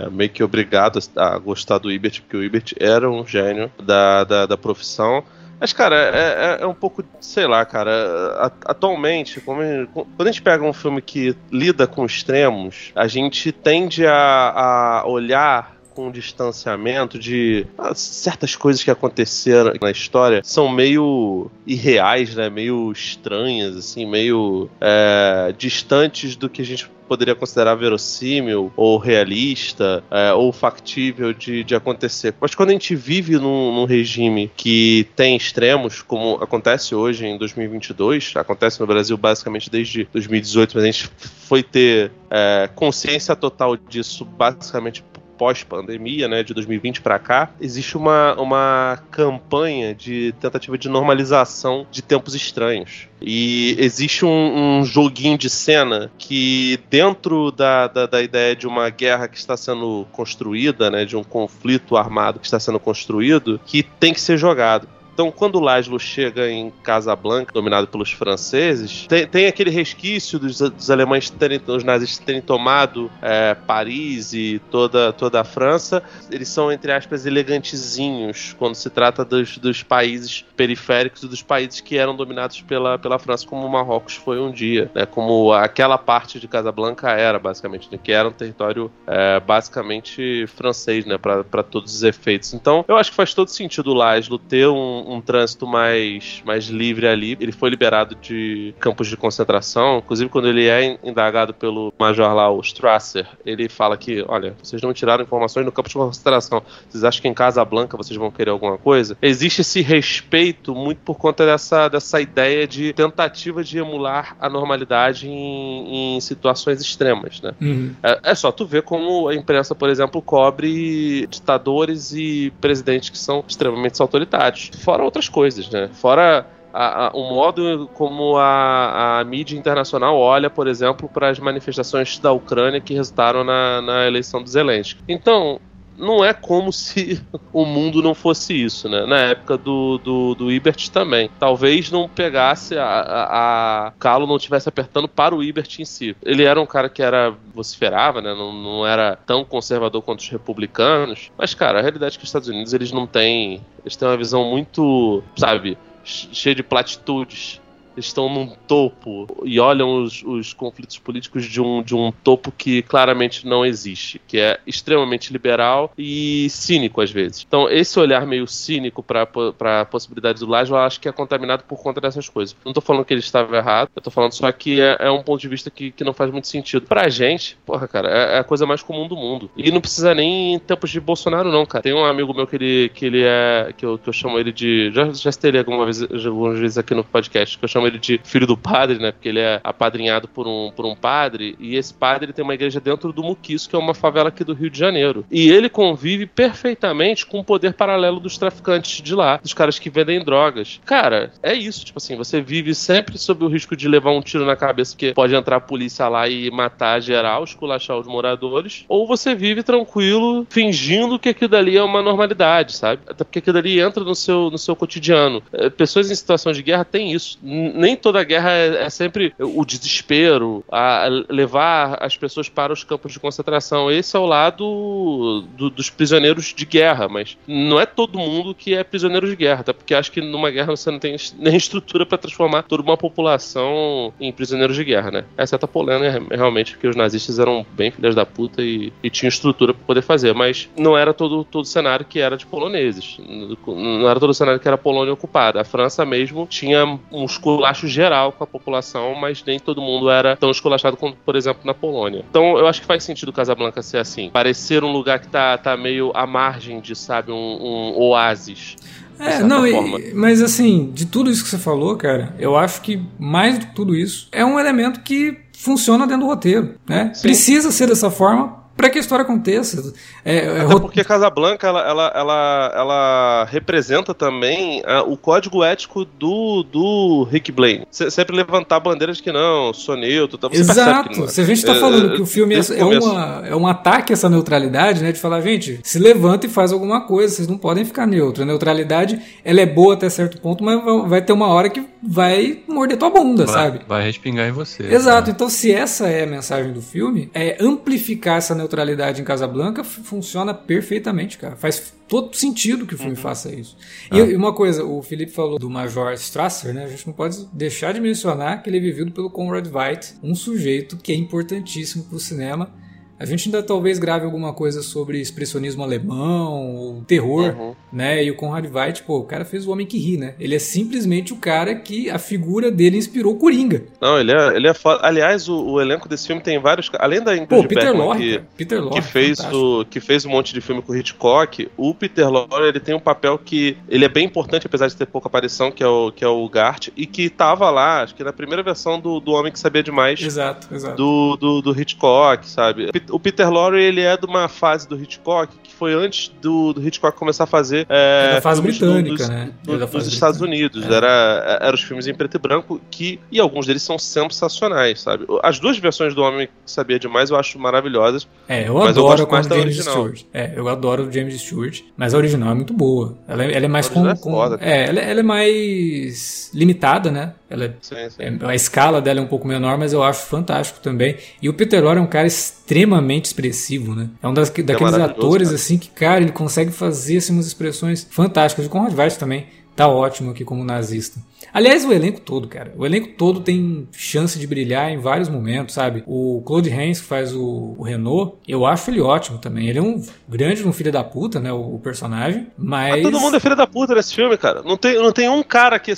é meio que obrigado a gostar do Ibert, porque o Ibert era um gênio da, da, da profissão. Mas, cara, é, é, é, um pouco, sei lá, cara. Atualmente, quando a gente pega um filme que lida com extremos, a gente tende a, a olhar com distanciamento de ah, certas coisas que aconteceram na história são meio irreais, né? Meio estranhas, assim, meio é, distantes do que a gente poderia considerar verossímil ou realista é, ou factível de, de acontecer. Mas quando a gente vive num, num, regime que tem extremos, como acontece hoje em 2022, acontece no Brasil basicamente desde 2018, mas a gente foi ter é, consciência total disso basicamente pós-pandemia, né, de 2020 para cá, existe uma, uma campanha de tentativa de normalização de tempos estranhos. E existe um, um joguinho de cena que, dentro da, da, da, ideia de uma guerra que está sendo construída, né, de um conflito armado que está sendo construído, que tem que ser jogado. Então, quando Laszlo chega em Casablanca, dominado pelos franceses, tem, tem aquele resquício dos, dos alemães terem, os nazistas terem tomado é, Paris e toda, toda a França. Eles são, entre aspas, elegantezinhos quando se trata dos, dos países periféricos e dos países que eram dominados pela, pela França, como o Marrocos foi um dia, né? Como aquela parte de Casablanca era, basicamente, né? que era um território é, basicamente francês, né? Para todos os efeitos. Então, eu acho que faz todo sentido o Laszlo ter um um, trânsito mais, mais livre ali. Ele foi liberado de campos de concentração. Inclusive, quando ele é indagado pelo major lá, o Strasser, ele fala que, olha, vocês não tiraram informações no campo de concentração. Vocês acham que em Casa Blanca vocês vão querer alguma coisa? Existe esse respeito muito por conta dessa, dessa ideia de tentativa de emular a normalidade em, em situações extremas, né? Uhum. É, é só tu ver como a imprensa, por exemplo, cobre ditadores e presidentes que são extremamente autoritários fora outras coisas, né? Fora a, a, o modo como a, a, mídia internacional olha, por exemplo, para as manifestações da Ucrânia que resultaram na, na eleição do Zelensky. Então, não é como se o mundo não fosse isso, né? Na época do, do, do Ibert também. Talvez não pegasse a, a, a Calo não estivesse apertando para o Ibert em si. Ele era um cara que era vociferava, né? Não, não era tão conservador quanto os republicanos. Mas, cara, a realidade é que os Estados Unidos eles não têm. Eles têm uma visão muito, sabe, cheia de platitudes estão num topo e olham os, os, conflitos políticos de um, de um topo que claramente não existe, que é extremamente liberal e cínico às vezes. Então, esse olhar meio cínico para a possibilidade do Laje, eu acho que é contaminado por conta dessas coisas. Não estou falando que ele estava errado, eu tô falando só que é, é, um ponto de vista que, que não faz muito sentido. Pra gente, porra, cara, é, é, a coisa mais comum do mundo. E não precisa nem em tempos de Bolsonaro, não, cara. Tem um amigo meu que ele, que ele é. que eu, que eu chamo ele de. Já, já ele alguma vez, algumas vezes aqui no podcast, que eu chamo chama ele de filho do padre, né? Porque ele é apadrinhado por um, por um padre, e esse padre tem uma igreja dentro do Muquiço, que é uma favela aqui do Rio de Janeiro. E ele convive perfeitamente com o poder paralelo dos traficantes de lá, dos caras que vendem drogas. Cara, é isso, tipo assim, você vive sempre sob o risco de levar um tiro na cabeça, porque pode entrar a polícia lá e matar geral, esculachar os moradores, ou você vive tranquilo, fingindo que aquilo dali é uma normalidade, sabe? Até porque aquilo dali entra no seu, no seu cotidiano. É, pessoas em situação de guerra têm isso. Nem toda guerra é, é, sempre o desespero, a levar as pessoas para os campos de concentração. Esse é o lado do, dos prisioneiros de guerra, mas não é todo mundo que é prisioneiro de guerra, até porque acho que numa guerra você não tem nem estrutura para transformar toda uma população em prisioneiros de guerra, né? Exceto a Polônia, realmente, porque os nazistas eram bem filhas da puta e, e tinham estrutura para poder fazer, mas não era todo todo cenário que era de poloneses, não era todo cenário que era Polônia ocupada. A França mesmo tinha uns culachos geral com a população, mas nem todo mundo era tão esculachado quanto, por exemplo, na Polônia. Então eu acho que faz sentido Casablanca ser assim. Parecer um lugar que tá, tá meio à margem de, sabe, um, um oásis. É, não, e, mas assim, de tudo isso que você falou, cara, eu acho que mais do que tudo isso é um elemento que funciona dentro do roteiro, né? Precisa ser dessa forma para que a história aconteça. É, é Até porque Casablanca ela, ela, ela, ela representa também uh, o código ético do, do Rick Blaine. Se, sempre levantar bandeiras que não, sou neutro. Tá, você Exato. Se a gente está é, falando é, que o filme é, é, uma, é um ataque a essa neutralidade, né? De falar, gente, se levanta e faz alguma coisa, vocês não podem ficar neutro. A neutralidade ela é boa até certo ponto, mas vai ter uma hora que vai morder tua bunda, vai, sabe? Vai respingar em você. Exato. Né? Então, se essa é a mensagem do filme, é amplificar essa neutralidade em Casablanca funciona perfeitamente, cara. Faz todo sentido que o filme uhum. faça isso. Ah. E, uma coisa, o Felipe falou do Major Strasser, né? A gente não pode deixar de mencionar que ele é vivido pelo Conrad Veidt, um sujeito que é importantíssimo para o cinema a gente ainda talvez grave alguma coisa sobre expressionismo alemão, ou terror, uhum. né? E o Conrad Veidt, pô, o cara fez o Homem que Ri, né? Ele é simplesmente o cara que a figura dele inspirou Coringa. Não, ele é, ele é foda. Aliás, o, o elenco desse filme tem vários. Além da Ingrid Peter Lorre, que, Peter Lorre, que fez o que fez um monte de filme com o Hitchcock, o Peter Lorre ele tem um papel que ele é bem importante, apesar de ter pouca aparição, que é o que é o Gart, e que tava lá, acho que na primeira versão do, do Homem que Sabia Demais. Exato, exato. Do, do, do Hitchcock, sabe? O Peter Lorre ele é de uma fase do Hitchcock que foi antes do, do Hitchcock começar a fazer. É, da fase britânica, do, né? Do, dos Estados Unidos. É. Era, era os filmes em preto e branco que. E alguns deles são sensacionais, sabe? As duas versões do Homem que Sabia Demais eu acho maravilhosas. É, eu adoro eu com o James original. Stewart. É, eu adoro o James Stewart, mas a original é muito boa. Ela, é, ela é mais com. É, com foda, é ela, ela, é mais limitada, né? Ela, é, sim, sim. É, a escala dela é um pouco menor, mas eu acho fantástico também. E o Peter Lorre é um cara extremamente expressivo, né? É um das, daqueles atores, cara. assim, que, cara, ele consegue fazer assim, umas expressões fantásticas. E com o Weiss também tá ótimo aqui como nazista. Aliás, o elenco todo, cara. O elenco todo tem chance de brilhar em vários momentos, sabe? O Claude Rains, que faz o, o Renault, eu acho ele ótimo também. Ele é um grande um filho da puta, né? O, o personagem. Mas... mas. todo mundo é filho da puta nesse filme, cara. Não tem, não tem um cara que.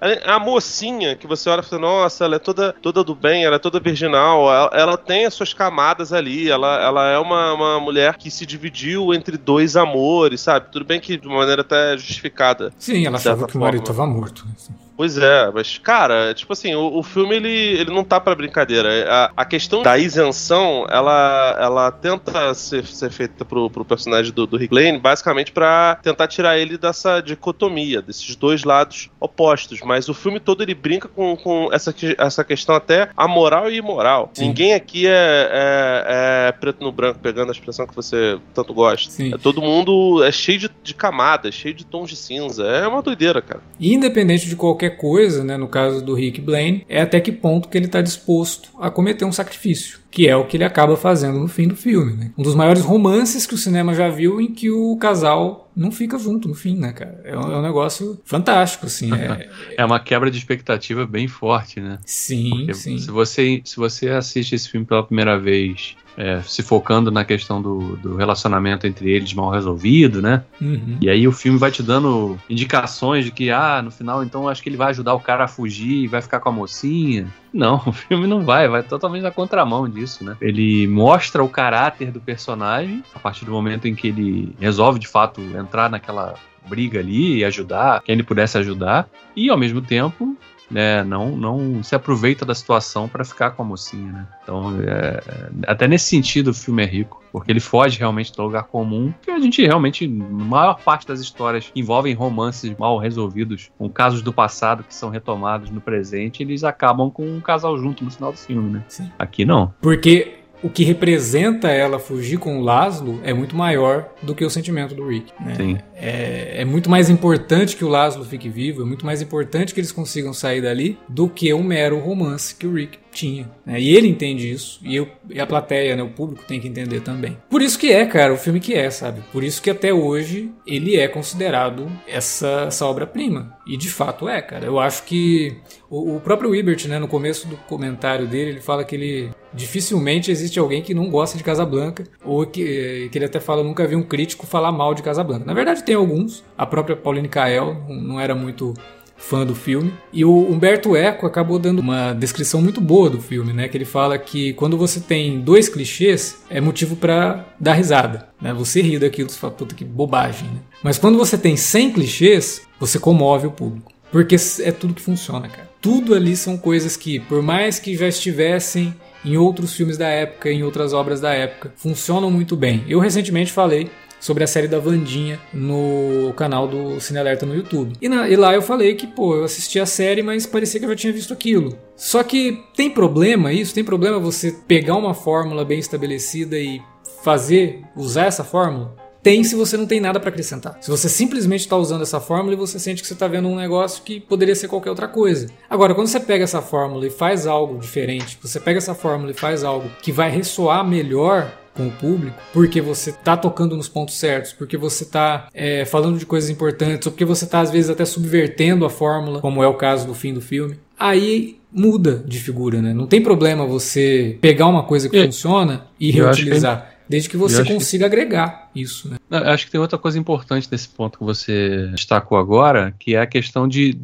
A, a mocinha que você olha e fala, nossa, ela é toda, toda do bem, ela é toda virginal. Ela, ela tem as suas camadas ali. Ela, ela é uma, uma mulher que se dividiu entre dois amores, sabe? Tudo bem que de uma maneira até justificada. Sim, ela achava que o marido estava morto. Né? Pois é, mas, cara, tipo assim, o, o filme ele, ele não tá pra brincadeira. A, a, questão da isenção, ela, ela tenta ser, ser feita pro, pro personagem do, do Rick Lane, basicamente para tentar tirar ele dessa dicotomia, desses dois lados opostos. Mas o filme todo ele brinca com, com essa, essa questão até amoral e imoral. Sim. Ninguém aqui é, é, é, preto no branco, pegando a expressão que você tanto gosta. Sim. É, todo mundo é cheio de, de camadas, cheio de tons de cinza. É uma doideira, cara. Independente de qualquer qualquer coisa, né, no caso do Rick Blaine, é até que ponto que ele está disposto a cometer um sacrifício, que é o que ele acaba fazendo no fim do filme. Né? Um dos maiores romances que o cinema já viu em que o casal não fica junto no fim, né, cara? É um, é um negócio fantástico, assim. É... é uma quebra de expectativa bem forte, né? Sim, Porque sim. Se você, se você assiste esse filme pela primeira vez é, se focando na questão do, do, relacionamento entre eles mal resolvido, né? Uhum. E aí o filme vai te dando indicações de que, ah, no final então acho que ele vai ajudar o cara a fugir e vai ficar com a mocinha. Não, o filme não vai, vai totalmente na contramão disso, né? Ele mostra o caráter do personagem a partir do momento em que ele resolve de fato entrar naquela briga ali e ajudar quem ele pudesse ajudar, e ao mesmo tempo né, não, não se aproveita da situação para ficar com a mocinha, né? Então, é, até nesse sentido o filme é rico, porque ele foge realmente do lugar comum, que a gente realmente, a maior parte das histórias que envolvem romances mal resolvidos, com casos do passado que são retomados no presente, eles acabam com um casal junto no final do filme, né? Sim. Aqui não. Porque o que representa ela fugir com o Laszlo é muito maior do que o sentimento do Rick. Né? Sim. É, é, muito mais importante que o Laszlo fique vivo, é muito mais importante que eles consigam sair dali do que um mero romance que o Rick tinha. Né? E ele entende isso, e, eu, e a plateia, né, o público tem que entender também. Por isso que é, cara, o filme que é, sabe? Por isso que até hoje ele é considerado essa, essa obra-prima. E de fato é, cara. Eu acho que o, o próprio Ibert, né, no começo do comentário dele, ele fala que ele dificilmente existe alguém que não gosta de Casablanca, ou que, que ele até fala, nunca vi um crítico falar mal de Casablanca. Na verdade tem alguns, a própria Pauline Kael não era muito fã do filme. E o Humberto Eco acabou dando uma descrição muito boa do filme, né? Que ele fala que quando você tem dois clichês, é motivo para dar risada, né? Você ri daquilo, você fala, puta que bobagem, né? Mas quando você tem 100 clichês, você comove o público. Porque é tudo que funciona, cara. Tudo ali são coisas que, por mais que já estivessem em outros filmes da época, em outras obras da época, funcionam muito bem. Eu recentemente falei sobre a série da Vandinha no canal do Cine Alerta no YouTube. E, na, e, lá eu falei que, pô, eu assisti a série, mas parecia que eu já tinha visto aquilo. Só que tem problema isso? Tem problema você pegar uma fórmula bem estabelecida e fazer, usar essa fórmula? Tem se você não tem nada para acrescentar. Se você simplesmente está usando essa fórmula e você sente que você está vendo um negócio que poderia ser qualquer outra coisa. Agora, quando você pega essa fórmula e faz algo diferente, você pega essa fórmula e faz algo que vai ressoar melhor com o público, porque você tá tocando nos pontos certos, porque você tá é, falando de coisas importantes, ou porque você tá às vezes até subvertendo a fórmula, como é o caso do fim do filme. Aí muda de figura, né? Não tem problema você pegar uma coisa que funciona e reutilizar, que... desde que você consiga que... agregar. Isso, né? Acho que tem outra coisa importante nesse ponto que você destacou agora, que é a questão de,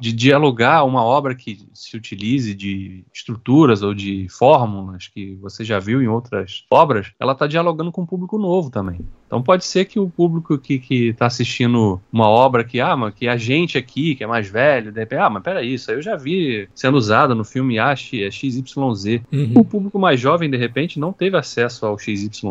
de dialogar uma obra que se utilize de estruturas ou de fórmulas que você já viu em outras obras, ela está dialogando com um público novo também. Então pode ser que o público que está assistindo uma obra que, ah, mas que a gente aqui, que é mais velho, de repente, ah, mas peraí, isso aí eu já vi sendo usado no filme A, XYZ. Uhum. O público mais jovem, de repente, não teve acesso ao XYZ.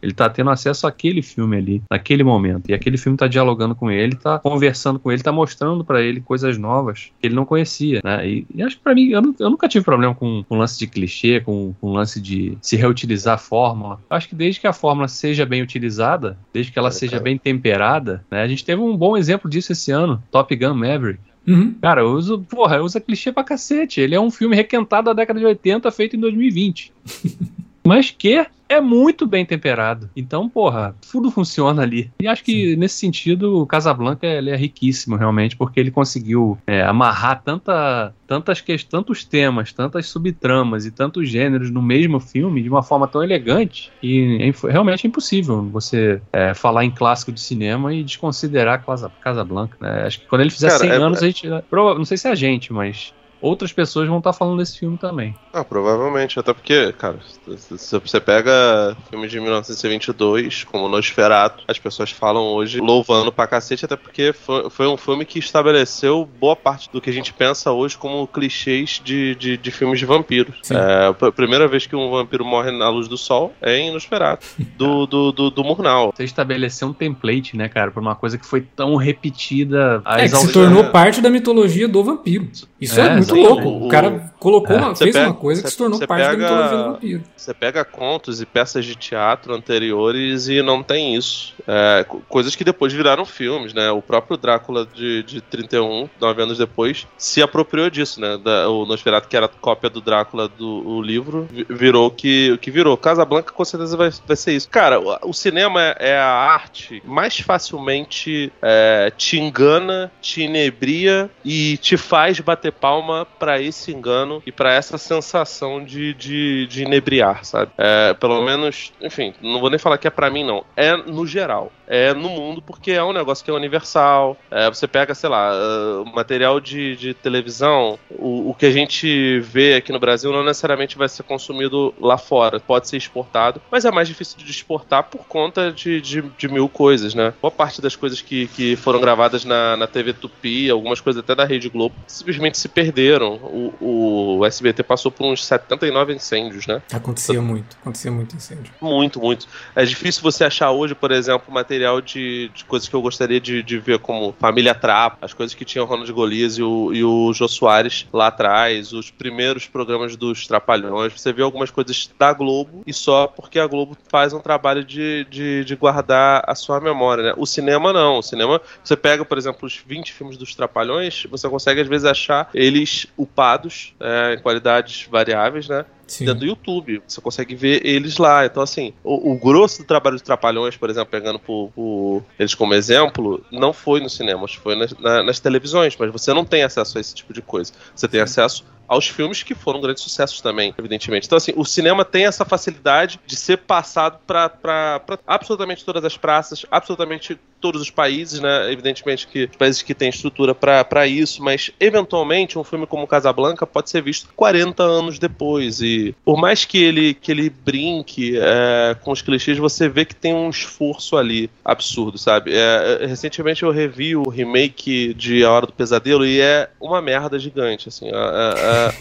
Ele está tendo acesso àquele filme ali, naquele momento. E aquele filme está dialogando com ele, está conversando com ele, está mostrando para ele coisas novas que ele não conhecia, né? E, e acho que para mim, eu, eu, nunca tive problema com, com lance de clichê, com, com lance de se reutilizar a fórmula. Acho que desde que a fórmula seja bem utilizada, desde que ela é, seja cara. bem temperada, né? A gente teve um bom exemplo disso esse ano, Top Gun Maverick. Uhum. Cara, eu uso, porra, usa clichê pra cacete. Ele é um filme requentado da década de 80, feito em 2020. Mas que é muito bem temperado. Então, porra, tudo funciona ali. E acho que Sim. nesse sentido, o Casablanca ele é riquíssimo, realmente, porque ele conseguiu é, amarrar tanta, tantas tantos temas, tantas subtramas e tantos gêneros no mesmo filme de uma forma tão elegante que é, realmente é impossível você é, falar em clássico de cinema e desconsiderar Casa, Casablanca. Né? Acho que quando ele fizer Cara, 100 é, anos, a gente. Não sei se é a gente, mas outras pessoas vão estar tá falando desse filme também. Ah, provavelmente, até porque, cara, se você pega filme de 1922, como Nosferatu, as pessoas falam hoje louvando pra cacete, até porque foi, foi um filme que estabeleceu boa parte do que a gente pensa hoje como clichês de, de, de filmes de vampiros. É, a primeira vez que um vampiro morre na luz do sol é em Nosferatu, do, do, do, do Murnau. Você estabeleceu um template, né, cara, pra uma coisa que foi tão repetida. é, que se tornou parte da mitologia do vampiro. Isso é, é muito muito louco. O, o cara colocou é, uma, fez pega, uma coisa que se tornou parte pega, da mitologia do vampiro. Você pega contos e peças de teatro anteriores e não tem isso. É, coisas que depois viraram filmes, né? O próprio Drácula de, de 31, nove anos depois, se apropriou disso, né? Da, o Nosferatu, que era cópia do Drácula do livro, virou o que, que virou. Casablanca com certeza vai, vai ser isso. Cara, o, o cinema é a arte mais facilmente é, te engana, te inebria e te faz bater palma para esse engano e para essa sensação de, de, de inebriar, sabe? É, pelo menos, enfim, não vou nem falar que é para mim, não. É no geral. É no mundo, porque é um negócio que é universal. É, você pega, sei lá, uh, material de, de televisão, o, o que a gente vê aqui no Brasil não necessariamente vai ser consumido lá fora. Pode ser exportado, mas é mais difícil de exportar por conta de, de, de mil coisas, né? Boa parte das coisas que, que foram gravadas na, na TV Tupi, algumas coisas até da Rede Globo, simplesmente se perderam o, o SBT passou por uns 79 incêndios, né? Acontecia então, muito, acontecia muito incêndio. Muito, muito. É difícil você achar hoje, por exemplo, material de, de coisas que eu gostaria de, de ver, como Família Trap, as coisas que tinha o Ronald Golias e o, e o Jô Soares lá atrás, os primeiros programas dos Trapalhões. Você vê algumas coisas da Globo e só porque a Globo faz um trabalho de, de, de guardar a sua memória, né? O cinema não. O cinema, você pega, por exemplo, os 20 filmes dos Trapalhões, você consegue às vezes achar eles upados é, em qualidades variáveis, né? Sim. dentro do YouTube. Você consegue ver eles lá. Então, assim, o, o grosso do trabalho de Trapalhões, por exemplo, pegando por, por eles como exemplo, não foi no cinema, foi nas, na, nas televisões, mas você não tem acesso a esse tipo de coisa. Você tem Sim. acesso aos filmes que foram grandes sucessos também, evidentemente. Então, assim, o cinema tem essa facilidade de ser passado para absolutamente todas as praças, absolutamente todos os países, né? Evidentemente que os países que têm estrutura para isso, mas eventualmente um filme como Casablanca pode ser visto 40 anos depois. E por mais que ele, que ele brinque é, com os clichês, você vê que tem um esforço ali absurdo, sabe? É, recentemente eu revi o remake de A Hora do Pesadelo e é uma merda gigante, assim. É,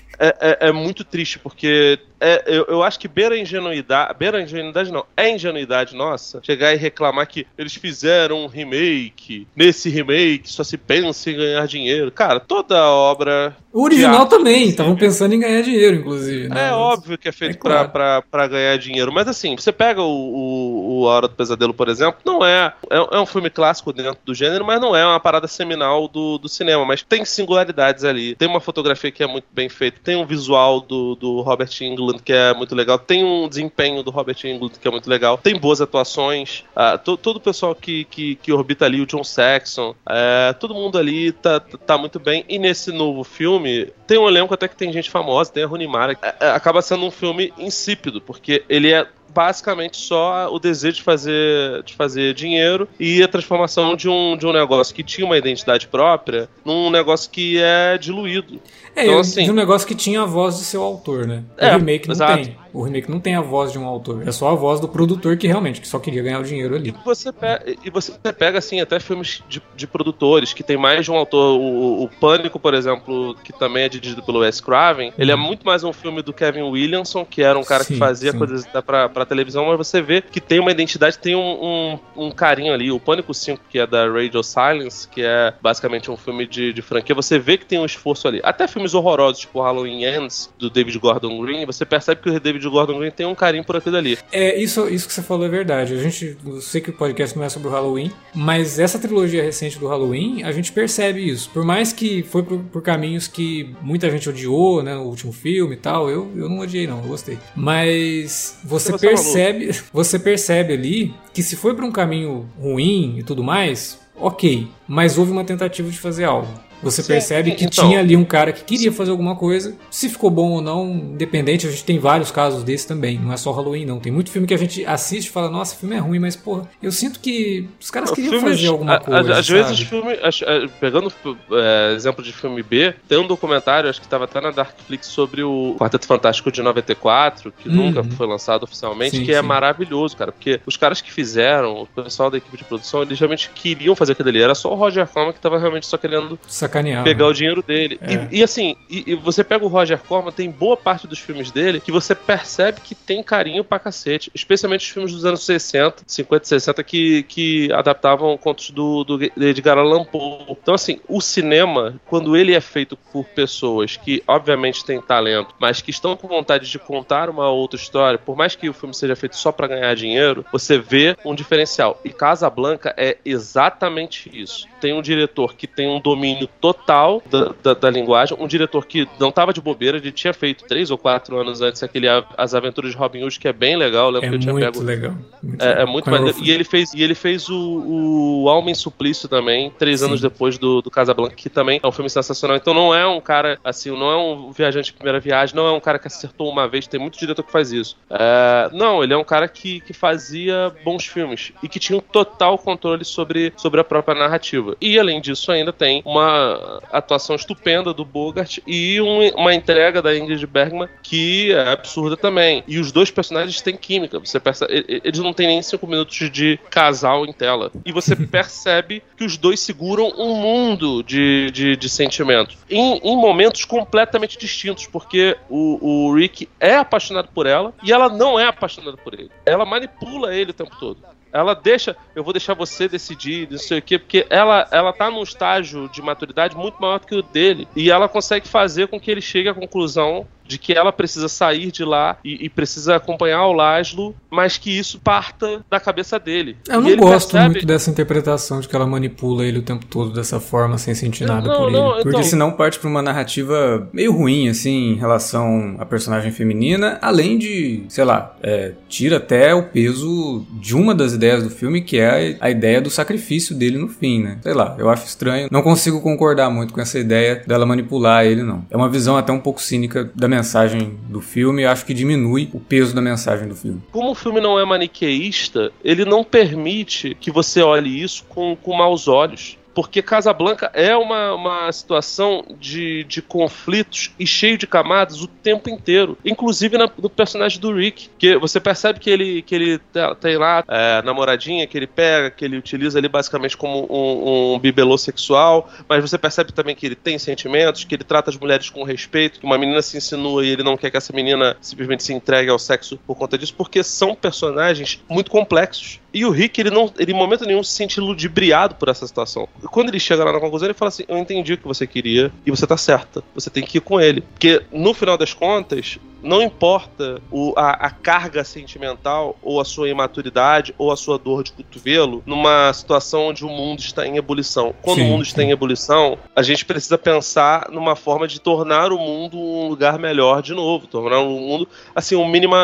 é, é, é, muito triste, porque é, eu, eu, acho que beira a ingenuidade. Beira a ingenuidade não. É ingenuidade nossa chegar e reclamar que eles fizeram um remake. Nesse remake só se pensa em ganhar dinheiro. Cara, toda obra. O original também, estavam pensando em ganhar dinheiro, inclusive. Né? É óbvio que é feito é claro. pra, pra, pra, ganhar dinheiro. Mas assim, você pega o, o, o A Hora do Pesadelo, por exemplo, não é, é. É um filme clássico dentro do gênero, mas não é uma parada seminal do, do cinema. Mas tem singularidades ali. Tem uma fotografia que é muito bem feita, tem um visual do, do Robert Englund, que é muito legal. Tem um desempenho do Robert Englund, que é muito legal. Tem boas atuações. Uh, to, todo o pessoal que, que, que, orbita ali, o John Saxon, uh, todo mundo ali tá, tá muito bem. E nesse novo filme, tem um elenco até que tem gente famosa, tem a Rooney Mara. Uh, acaba sendo um filme insípido, porque ele é basicamente só o desejo de fazer, de fazer dinheiro e a transformação de um, de um negócio que tinha uma identidade própria num negócio que é diluído. É, então, assim, de um negócio que tinha a voz de seu autor, né? O é, remake não exato. tem. O remake não tem a voz de um autor, é só a voz do produtor que realmente que só queria ganhar o dinheiro ali. E você pega, e você pega assim, até filmes de, de produtores que tem mais de um autor. O, o, Pânico, por exemplo, que também é dirigido pelo Wes Craven, ele é uhum. muito mais um filme do Kevin Williamson, que era um cara sim, que fazia sim. coisas pra, pra televisão, mas você vê que tem uma identidade, tem um, um, um, carinho ali. O Pânico 5, que é da Radio Silence, que é basicamente um filme de, de franquia, você vê que tem um esforço ali. Até filmes horrorosos, tipo Halloween Ends, do David Gordon Green, você percebe que o David de Gordon Green tem um carinho por aquilo ali. É, isso, isso que você falou é verdade. A gente, eu sei que o podcast não é sobre o Halloween, mas essa trilogia recente do Halloween, a gente percebe isso. Por mais que foi por, por caminhos que muita gente odiou, né, no último filme e tal, eu, eu não odiei não, eu gostei. Mas você, você percebe, você percebe ali que se foi para um caminho ruim e tudo mais, ok, mas houve uma tentativa de fazer algo. Você Sim, percebe que então, tinha ali um cara que queria fazer alguma coisa. Se ficou bom ou não, independente, a gente tem vários casos desses também. Não é só Halloween, não. Tem muito filme que a gente assiste e fala, nossa, o filme é ruim, mas, porra, eu sinto que os caras queriam filmes, fazer alguma coisa. Às vezes, filme, é, pegando é, exemplo de filme B, tem um documentário, acho que estava até na Darkflix, sobre o Quarteto Fantástico de 94, que uhum. nunca foi lançado oficialmente, sim, que é sim. é maravilhoso, cara. Porque os caras que fizeram, o pessoal da equipe de produção, eles realmente queriam fazer aquilo ali. Era só o Roger Corman que estava realmente só querendo sacanear. Pegar né? o dinheiro dele. É. E, e, assim, e, e, você pega o Roger Corman, tem boa parte dos filmes dele que você percebe que tem carinho pra cacete. Especialmente os filmes dos anos 60, 50 e 60, que, que adaptavam contos do, do Edgar Allan Poe. Então, assim, o cinema, quando ele é feito por pessoas que, obviamente, têm talento, mas que estão com vontade de contar uma outra história, por mais que o filme seja feito só para ganhar dinheiro, você vê um diferencial. E Casa Blanca é exatamente isso. Tem um diretor que tem um domínio total da, da, da, linguagem. Um diretor que não tava de bobeira, ele tinha feito três ou quatro anos antes aquele As Aventuras de Robin Hood, que é bem legal. é que eu tinha muito pego. legal. Muito é, é, muito maneiro. E ele fez, e ele fez o, o Alma em Suplício também, três Sim. anos depois do, do Casablanca, que também é um filme sensacional. Então não é um cara, assim, não é um viajante de primeira viagem, não é um cara que acertou uma vez, tem muito diretor que faz isso. É, não, ele é um cara que, que fazia bons filmes e que tinha um total controle sobre, sobre a própria narrativa. E além disso, ainda tem uma atuação estupenda do Bogart e um, uma entrega da Ingrid Bergman que é absurda também. E os dois personagens têm química. Você percebe, eles não têm nem cinco minutos de casal em tela. E você percebe que os dois seguram um mundo de, de, de sentimentos. Em, em, momentos completamente distintos, porque o, o Rick é apaixonado por ela e ela não é apaixonada por ele. Ela manipula ele o tempo todo ela deixa, eu vou deixar você decidir, não sei o quê, porque ela, ela tá num estágio de maturidade muito maior do que o dele. E ela consegue fazer com que ele chegue à conclusão de que ela precisa sair de lá e, e, precisa acompanhar o Laszlo, mas que isso parta da cabeça dele. Eu não gosto percebe... muito dessa interpretação de que ela manipula ele o tempo todo dessa forma, sem sentir nada não, por não, ele. Porque então... senão parte pra uma narrativa meio ruim, assim, em relação à personagem feminina, além de, sei lá, é, tira até o peso de uma das ideias do filme, que é a, a ideia do sacrifício dele no fim, né? Sei lá, eu acho estranho. Não consigo concordar muito com essa ideia dela manipular ele, não. É uma visão até um pouco cínica da mensagem do filme, eu acho que diminui o peso da mensagem do filme. Como o filme não é maniqueísta, ele não permite que você olhe isso com, com maus olhos porque Casablanca é uma, uma situação de, de conflitos e cheio de camadas o tempo inteiro, inclusive na, no personagem do Rick, que você percebe que ele, que ele tem lá é, namoradinha que ele pega, que ele utiliza ali basicamente como um, um bibelô sexual, mas você percebe também que ele tem sentimentos, que ele trata as mulheres com respeito, que uma menina se insinua e ele não quer que essa menina simplesmente se entregue ao sexo por conta disso, porque são personagens muito complexos. E o Rick, ele não, ele em momento nenhum se sente ludibriado por essa situação. Quando ele chega lá na conclusão, ele fala assim: Eu entendi o que você queria e você tá certa. Você tem que ir com ele. Porque no final das contas, não importa o, a, a, carga sentimental, ou a sua imaturidade, ou a sua dor de cotovelo, numa situação onde o mundo está em ebulição. Quando sim, o mundo está em ebulição, a gente precisa pensar numa forma de tornar o mundo um lugar melhor de novo, tornar o mundo, assim, o mínimo,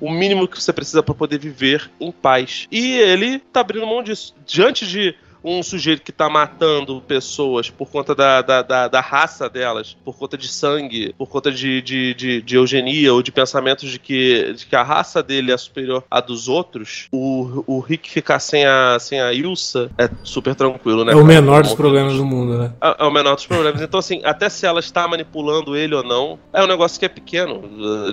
o mínimo que você precisa para poder viver em paz. E ele tá abrindo mão disso. Diante de um sujeito que tá matando pessoas por conta da, da, da, da raça delas, por conta de sangue, por conta de, de, de, de, eugenia ou de pensamentos de que, de que a raça dele é superior à dos outros, o, o Rick ficar sem a, sem a Ilsa é super tranquilo, né? É o menor dos problemas do mundo, né? É, é, o menor dos problemas. Então, assim, até se ela está manipulando ele ou não, é um negócio que é pequeno.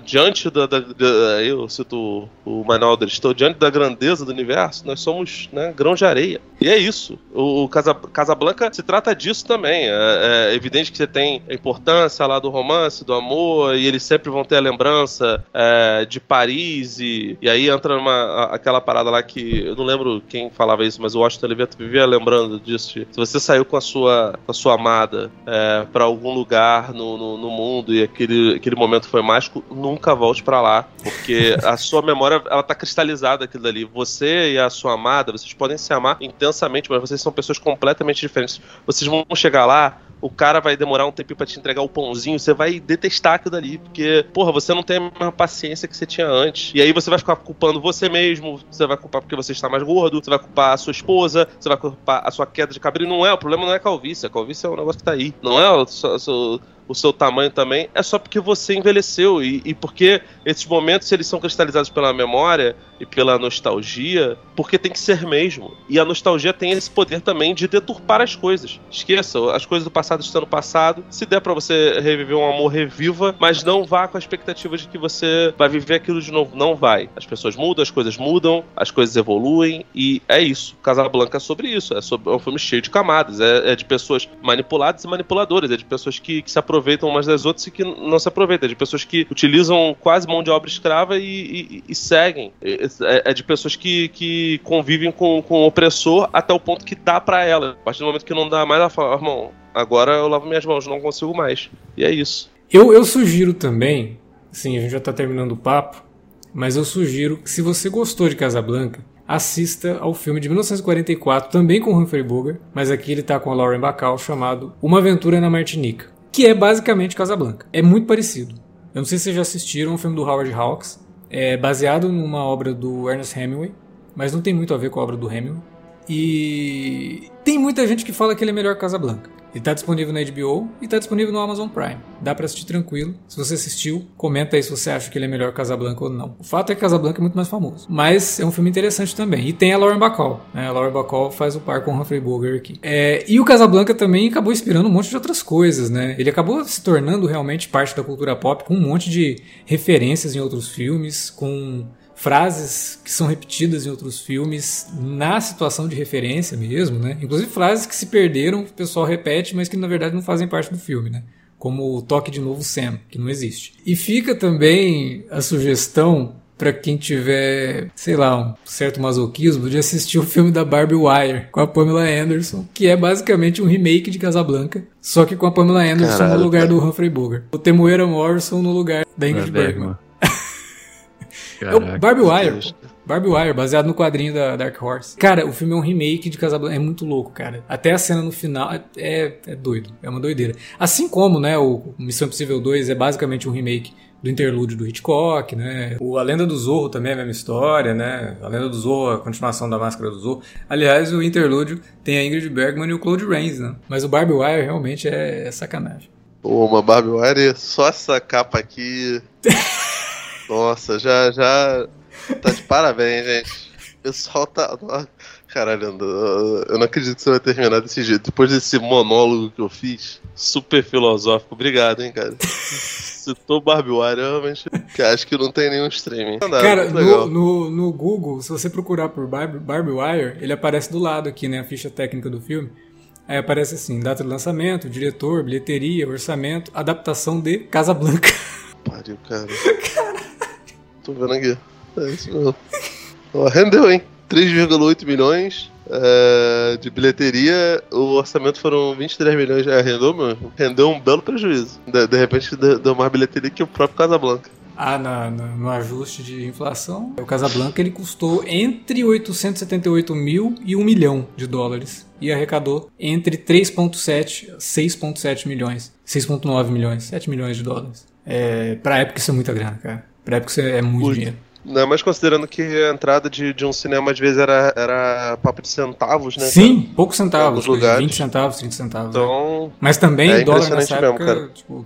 Diante da. da, da eu cito o Manalder, estou diante da grandeza do universo, nós somos né, grão de areia. E é isso. O, o Casa, Casablanca se trata disso também. É, é, evidente que você tem a importância lá do romance, do amor, e eles sempre vão ter a lembrança é, de Paris, e, e aí entra numa, aquela parada lá que eu não lembro quem falava isso, mas o Washington Oliveto vivia lembrando disso. se você saiu com a sua, com a sua amada é, para algum lugar no, no, no, mundo e aquele, aquele momento foi mágico, nunca volte para lá, porque a sua memória ela tá cristalizada aquilo ali. Você e a sua amada, vocês podem se amar intensamente, mas vocês são pessoas completamente diferentes. Vocês vão chegar lá, o cara vai demorar um tempinho para te entregar o pãozinho, você vai detestar aquilo dali, porque, porra, você não tem a mesma paciência que você tinha antes. E aí você vai ficar culpando você mesmo, você vai culpar porque você está mais gordo, você vai culpar a sua esposa, você vai culpar a sua queda de cabelo. E não é, o problema não é calvície, a calvície é um negócio que tá aí. Não é o, o seu tamanho também, é só porque você envelheceu e, e porque esses momentos eles são cristalizados pela memória e pela nostalgia, porque tem que ser mesmo. E a nostalgia tem esse poder também de deturpar as coisas. Esqueça, as coisas do passado estão no passado. Se der para você reviver um amor, reviva, mas não vá com a expectativa de que você vai viver aquilo de novo. Não vai. As pessoas mudam, as coisas mudam, as coisas evoluem e é isso. Casablanca é sobre isso. É, sobre, é um filme cheio de camadas. É, é de pessoas manipuladas e manipuladoras. É de pessoas que, que se aproveitam aproveitam umas das outras e que não se aproveitam. É de pessoas que utilizam quase mão de obra escrava e, e, e seguem. É, é, de pessoas que, que convivem com, com o opressor até o ponto que dá para ela. A partir do momento que não dá mais, ela fala, irmão, agora eu lavo minhas mãos, não consigo mais. E é isso. Eu, eu sugiro também, sim, a gente já tá terminando o papo, mas eu sugiro que se você gostou de Casablanca, assista ao filme de 1944, também com Humphrey Bogart, mas aqui ele tá com a Lauren Bacall, chamado Uma Aventura na Martinica que é basicamente Casablanca. É muito parecido. Eu não sei se vocês já assistiram o filme do Howard Hawks. É baseado numa obra do Ernest Hemingway, mas não tem muito a ver com a obra do Hemingway. E tem muita gente que fala que ele é melhor que Casablanca. Ele tá disponível na HBO e tá disponível no Amazon Prime. Dá para assistir tranquilo. Se você assistiu, comenta aí se você acha que ele é melhor Casablanca ou não. O fato é que Casablanca é muito mais famoso. Mas é um filme interessante também. E tem a Lauren Bacall. Né? A Lauren Bacall faz o par com o Humphrey Bogart aqui. É, e o Casablanca também acabou inspirando um monte de outras coisas, né? Ele acabou se tornando realmente parte da cultura pop com um monte de referências em outros filmes, com frases que são repetidas em outros filmes na situação de referência mesmo, né? Inclusive frases que se perderam, o pessoal repete, mas que na verdade não fazem parte do filme, né? Como o toque de novo Sam, que não existe. E fica também a sugestão para quem tiver, sei lá, um certo masoquismo de assistir o filme da Barbie Wire com a Pamela Anderson, que é basicamente um remake de Casablanca, só que com a Pamela Anderson Caralho, no lugar cara. do Humphrey Bogart. O Temuera Morrison no lugar da Ingrid Bergman. Caraca, é o Barbie Wire. Barbie Wire, baseado no quadrinho da Dark Horse. Cara, o filme é um remake de Casablanca. É muito louco, cara. Até a cena no final é, é, é doido. É uma doideira. Assim como, né, o Missão Impossível 2 é basicamente um remake do interlúdio do Hitchcock, né? O A Lenda do Zorro também é a mesma história, né? A Lenda do Zorro, a continuação da Máscara do Zorro. Aliás, o interlúdio tem a Ingrid Bergman e o Claude Rains, né? Mas o Barbie Wire realmente é, é sacanagem. Pô, uma Barbie Wire, só essa capa aqui... Nossa, já, já tá de parabéns, gente. O pessoal tá. Caralho, eu não acredito que você vai terminar desse jeito. Depois desse monólogo que eu fiz, super filosófico. Obrigado, hein, cara. Citou Barbie Wire, realmente que acho que não tem nenhum streaming. cara, no, no, no, Google, se você procurar por Barbie, Barbie Wire, ele aparece do lado aqui, né? A ficha técnica do filme. Aí aparece assim: data de lançamento, diretor, bilheteria, orçamento, adaptação de Casablanca. Pariu, cara. Tô vendo aqui. É isso mesmo. Rendeu, hein? 3,8 milhões é, de bilheteria, o orçamento foram 23 milhões. É, rendeu, mesmo. Rendeu um belo prejuízo. De, de repente deu mais bilheteria que o próprio Casablanca. Ah, no ajuste de inflação, o Casablanca ele custou entre 878 mil e 1 milhão de dólares e arrecadou entre 3,7 e 6,7 milhões, 6,9 milhões, 7 milhões de dólares. É, pra época isso é muita grana, cara. Pra época isso é muito o, dinheiro. Não, mas considerando que a entrada de, de um cinema às vezes era, era papo de centavos, né? Sim, cara? poucos centavos. lugares. 20 centavos, 30 centavos. Então. Né? Mas também é dólar nessa mesmo, época, cara. tipo,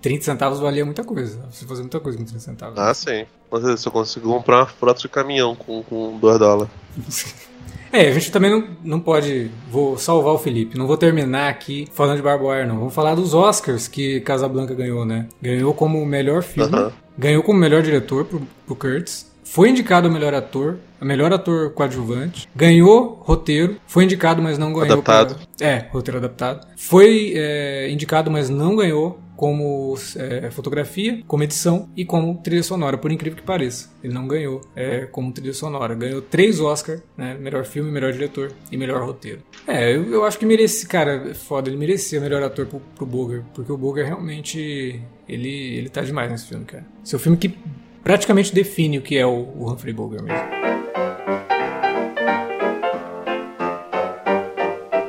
30 centavos valia muita coisa. Você fazia muita coisa com 30 centavos. Ah, sim. Mas se eu consigo comprar uma frota de caminhão com, com 2 dólares. É, a gente também não, não pode. Vou salvar o Felipe. Não vou terminar aqui falando de Barbwire, não. Vamos falar dos Oscars que Casablanca ganhou, né? Ganhou como melhor filme, ganhou como melhor diretor pro, pro Kurtz, foi indicado a melhor ator, a melhor ator coadjuvante, ganhou roteiro, foi indicado, mas não ganhou. Adaptado. pra- É, roteiro adaptado. Foi é, indicado, mas não ganhou como é, fotografia, como edição e como trilha sonora, por incrível que pareça. Ele não ganhou é, como trilha sonora. Ganhou três Oscars, né? Melhor filme, melhor diretor e melhor roteiro. É, eu, eu acho que merece, cara, é foda, ele merecia melhor ator pro, pro Boger, porque o Boger realmente, ele, ele tá demais nesse filme, cara. Seu filme que praticamente define o que é o, o Humphrey Bogart mesmo.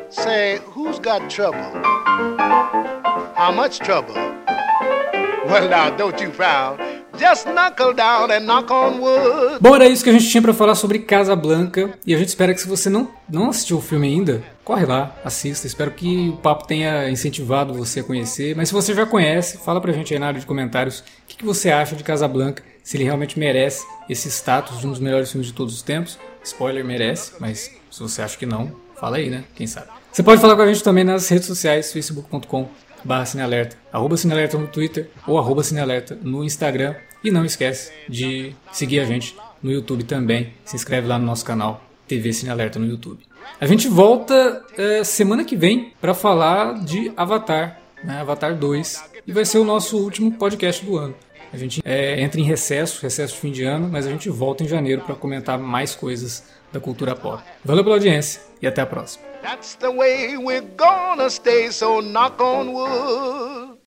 Say, who's got trouble? How much trouble? Well, now, don't you frown. Just knuckle down and knock on wood. Bom, era isso que a gente tinha pra falar sobre Casablanca. E a gente espera que se você não, não assistiu o filme ainda, corre lá, assista. Espero que o papo tenha incentivado você a conhecer. Mas se você já conhece, fala pra gente aí na área de comentários o que, que você acha de Casablanca, se ele realmente merece esse status de um dos melhores filmes de todos os tempos. Spoiler, merece, mas se você acha que não, fala aí, né? Quem sabe. Você pode falar com a gente também nas redes sociais, facebook.com barra Cinealerta, arroba Cinealerta no Twitter ou arroba Cinealerta no Instagram. E não esquece de seguir a gente no YouTube também. Se inscreve lá no nosso canal TV Cinealerta no YouTube. A gente volta eh, semana que vem para falar de Avatar, né? Avatar 2. E vai ser o nosso último podcast do ano. A gente eh, entra em recesso, recesso de fim de ano, mas a gente volta em janeiro para comentar mais coisas da cultura pop. Valeu pela audiência e até a próxima.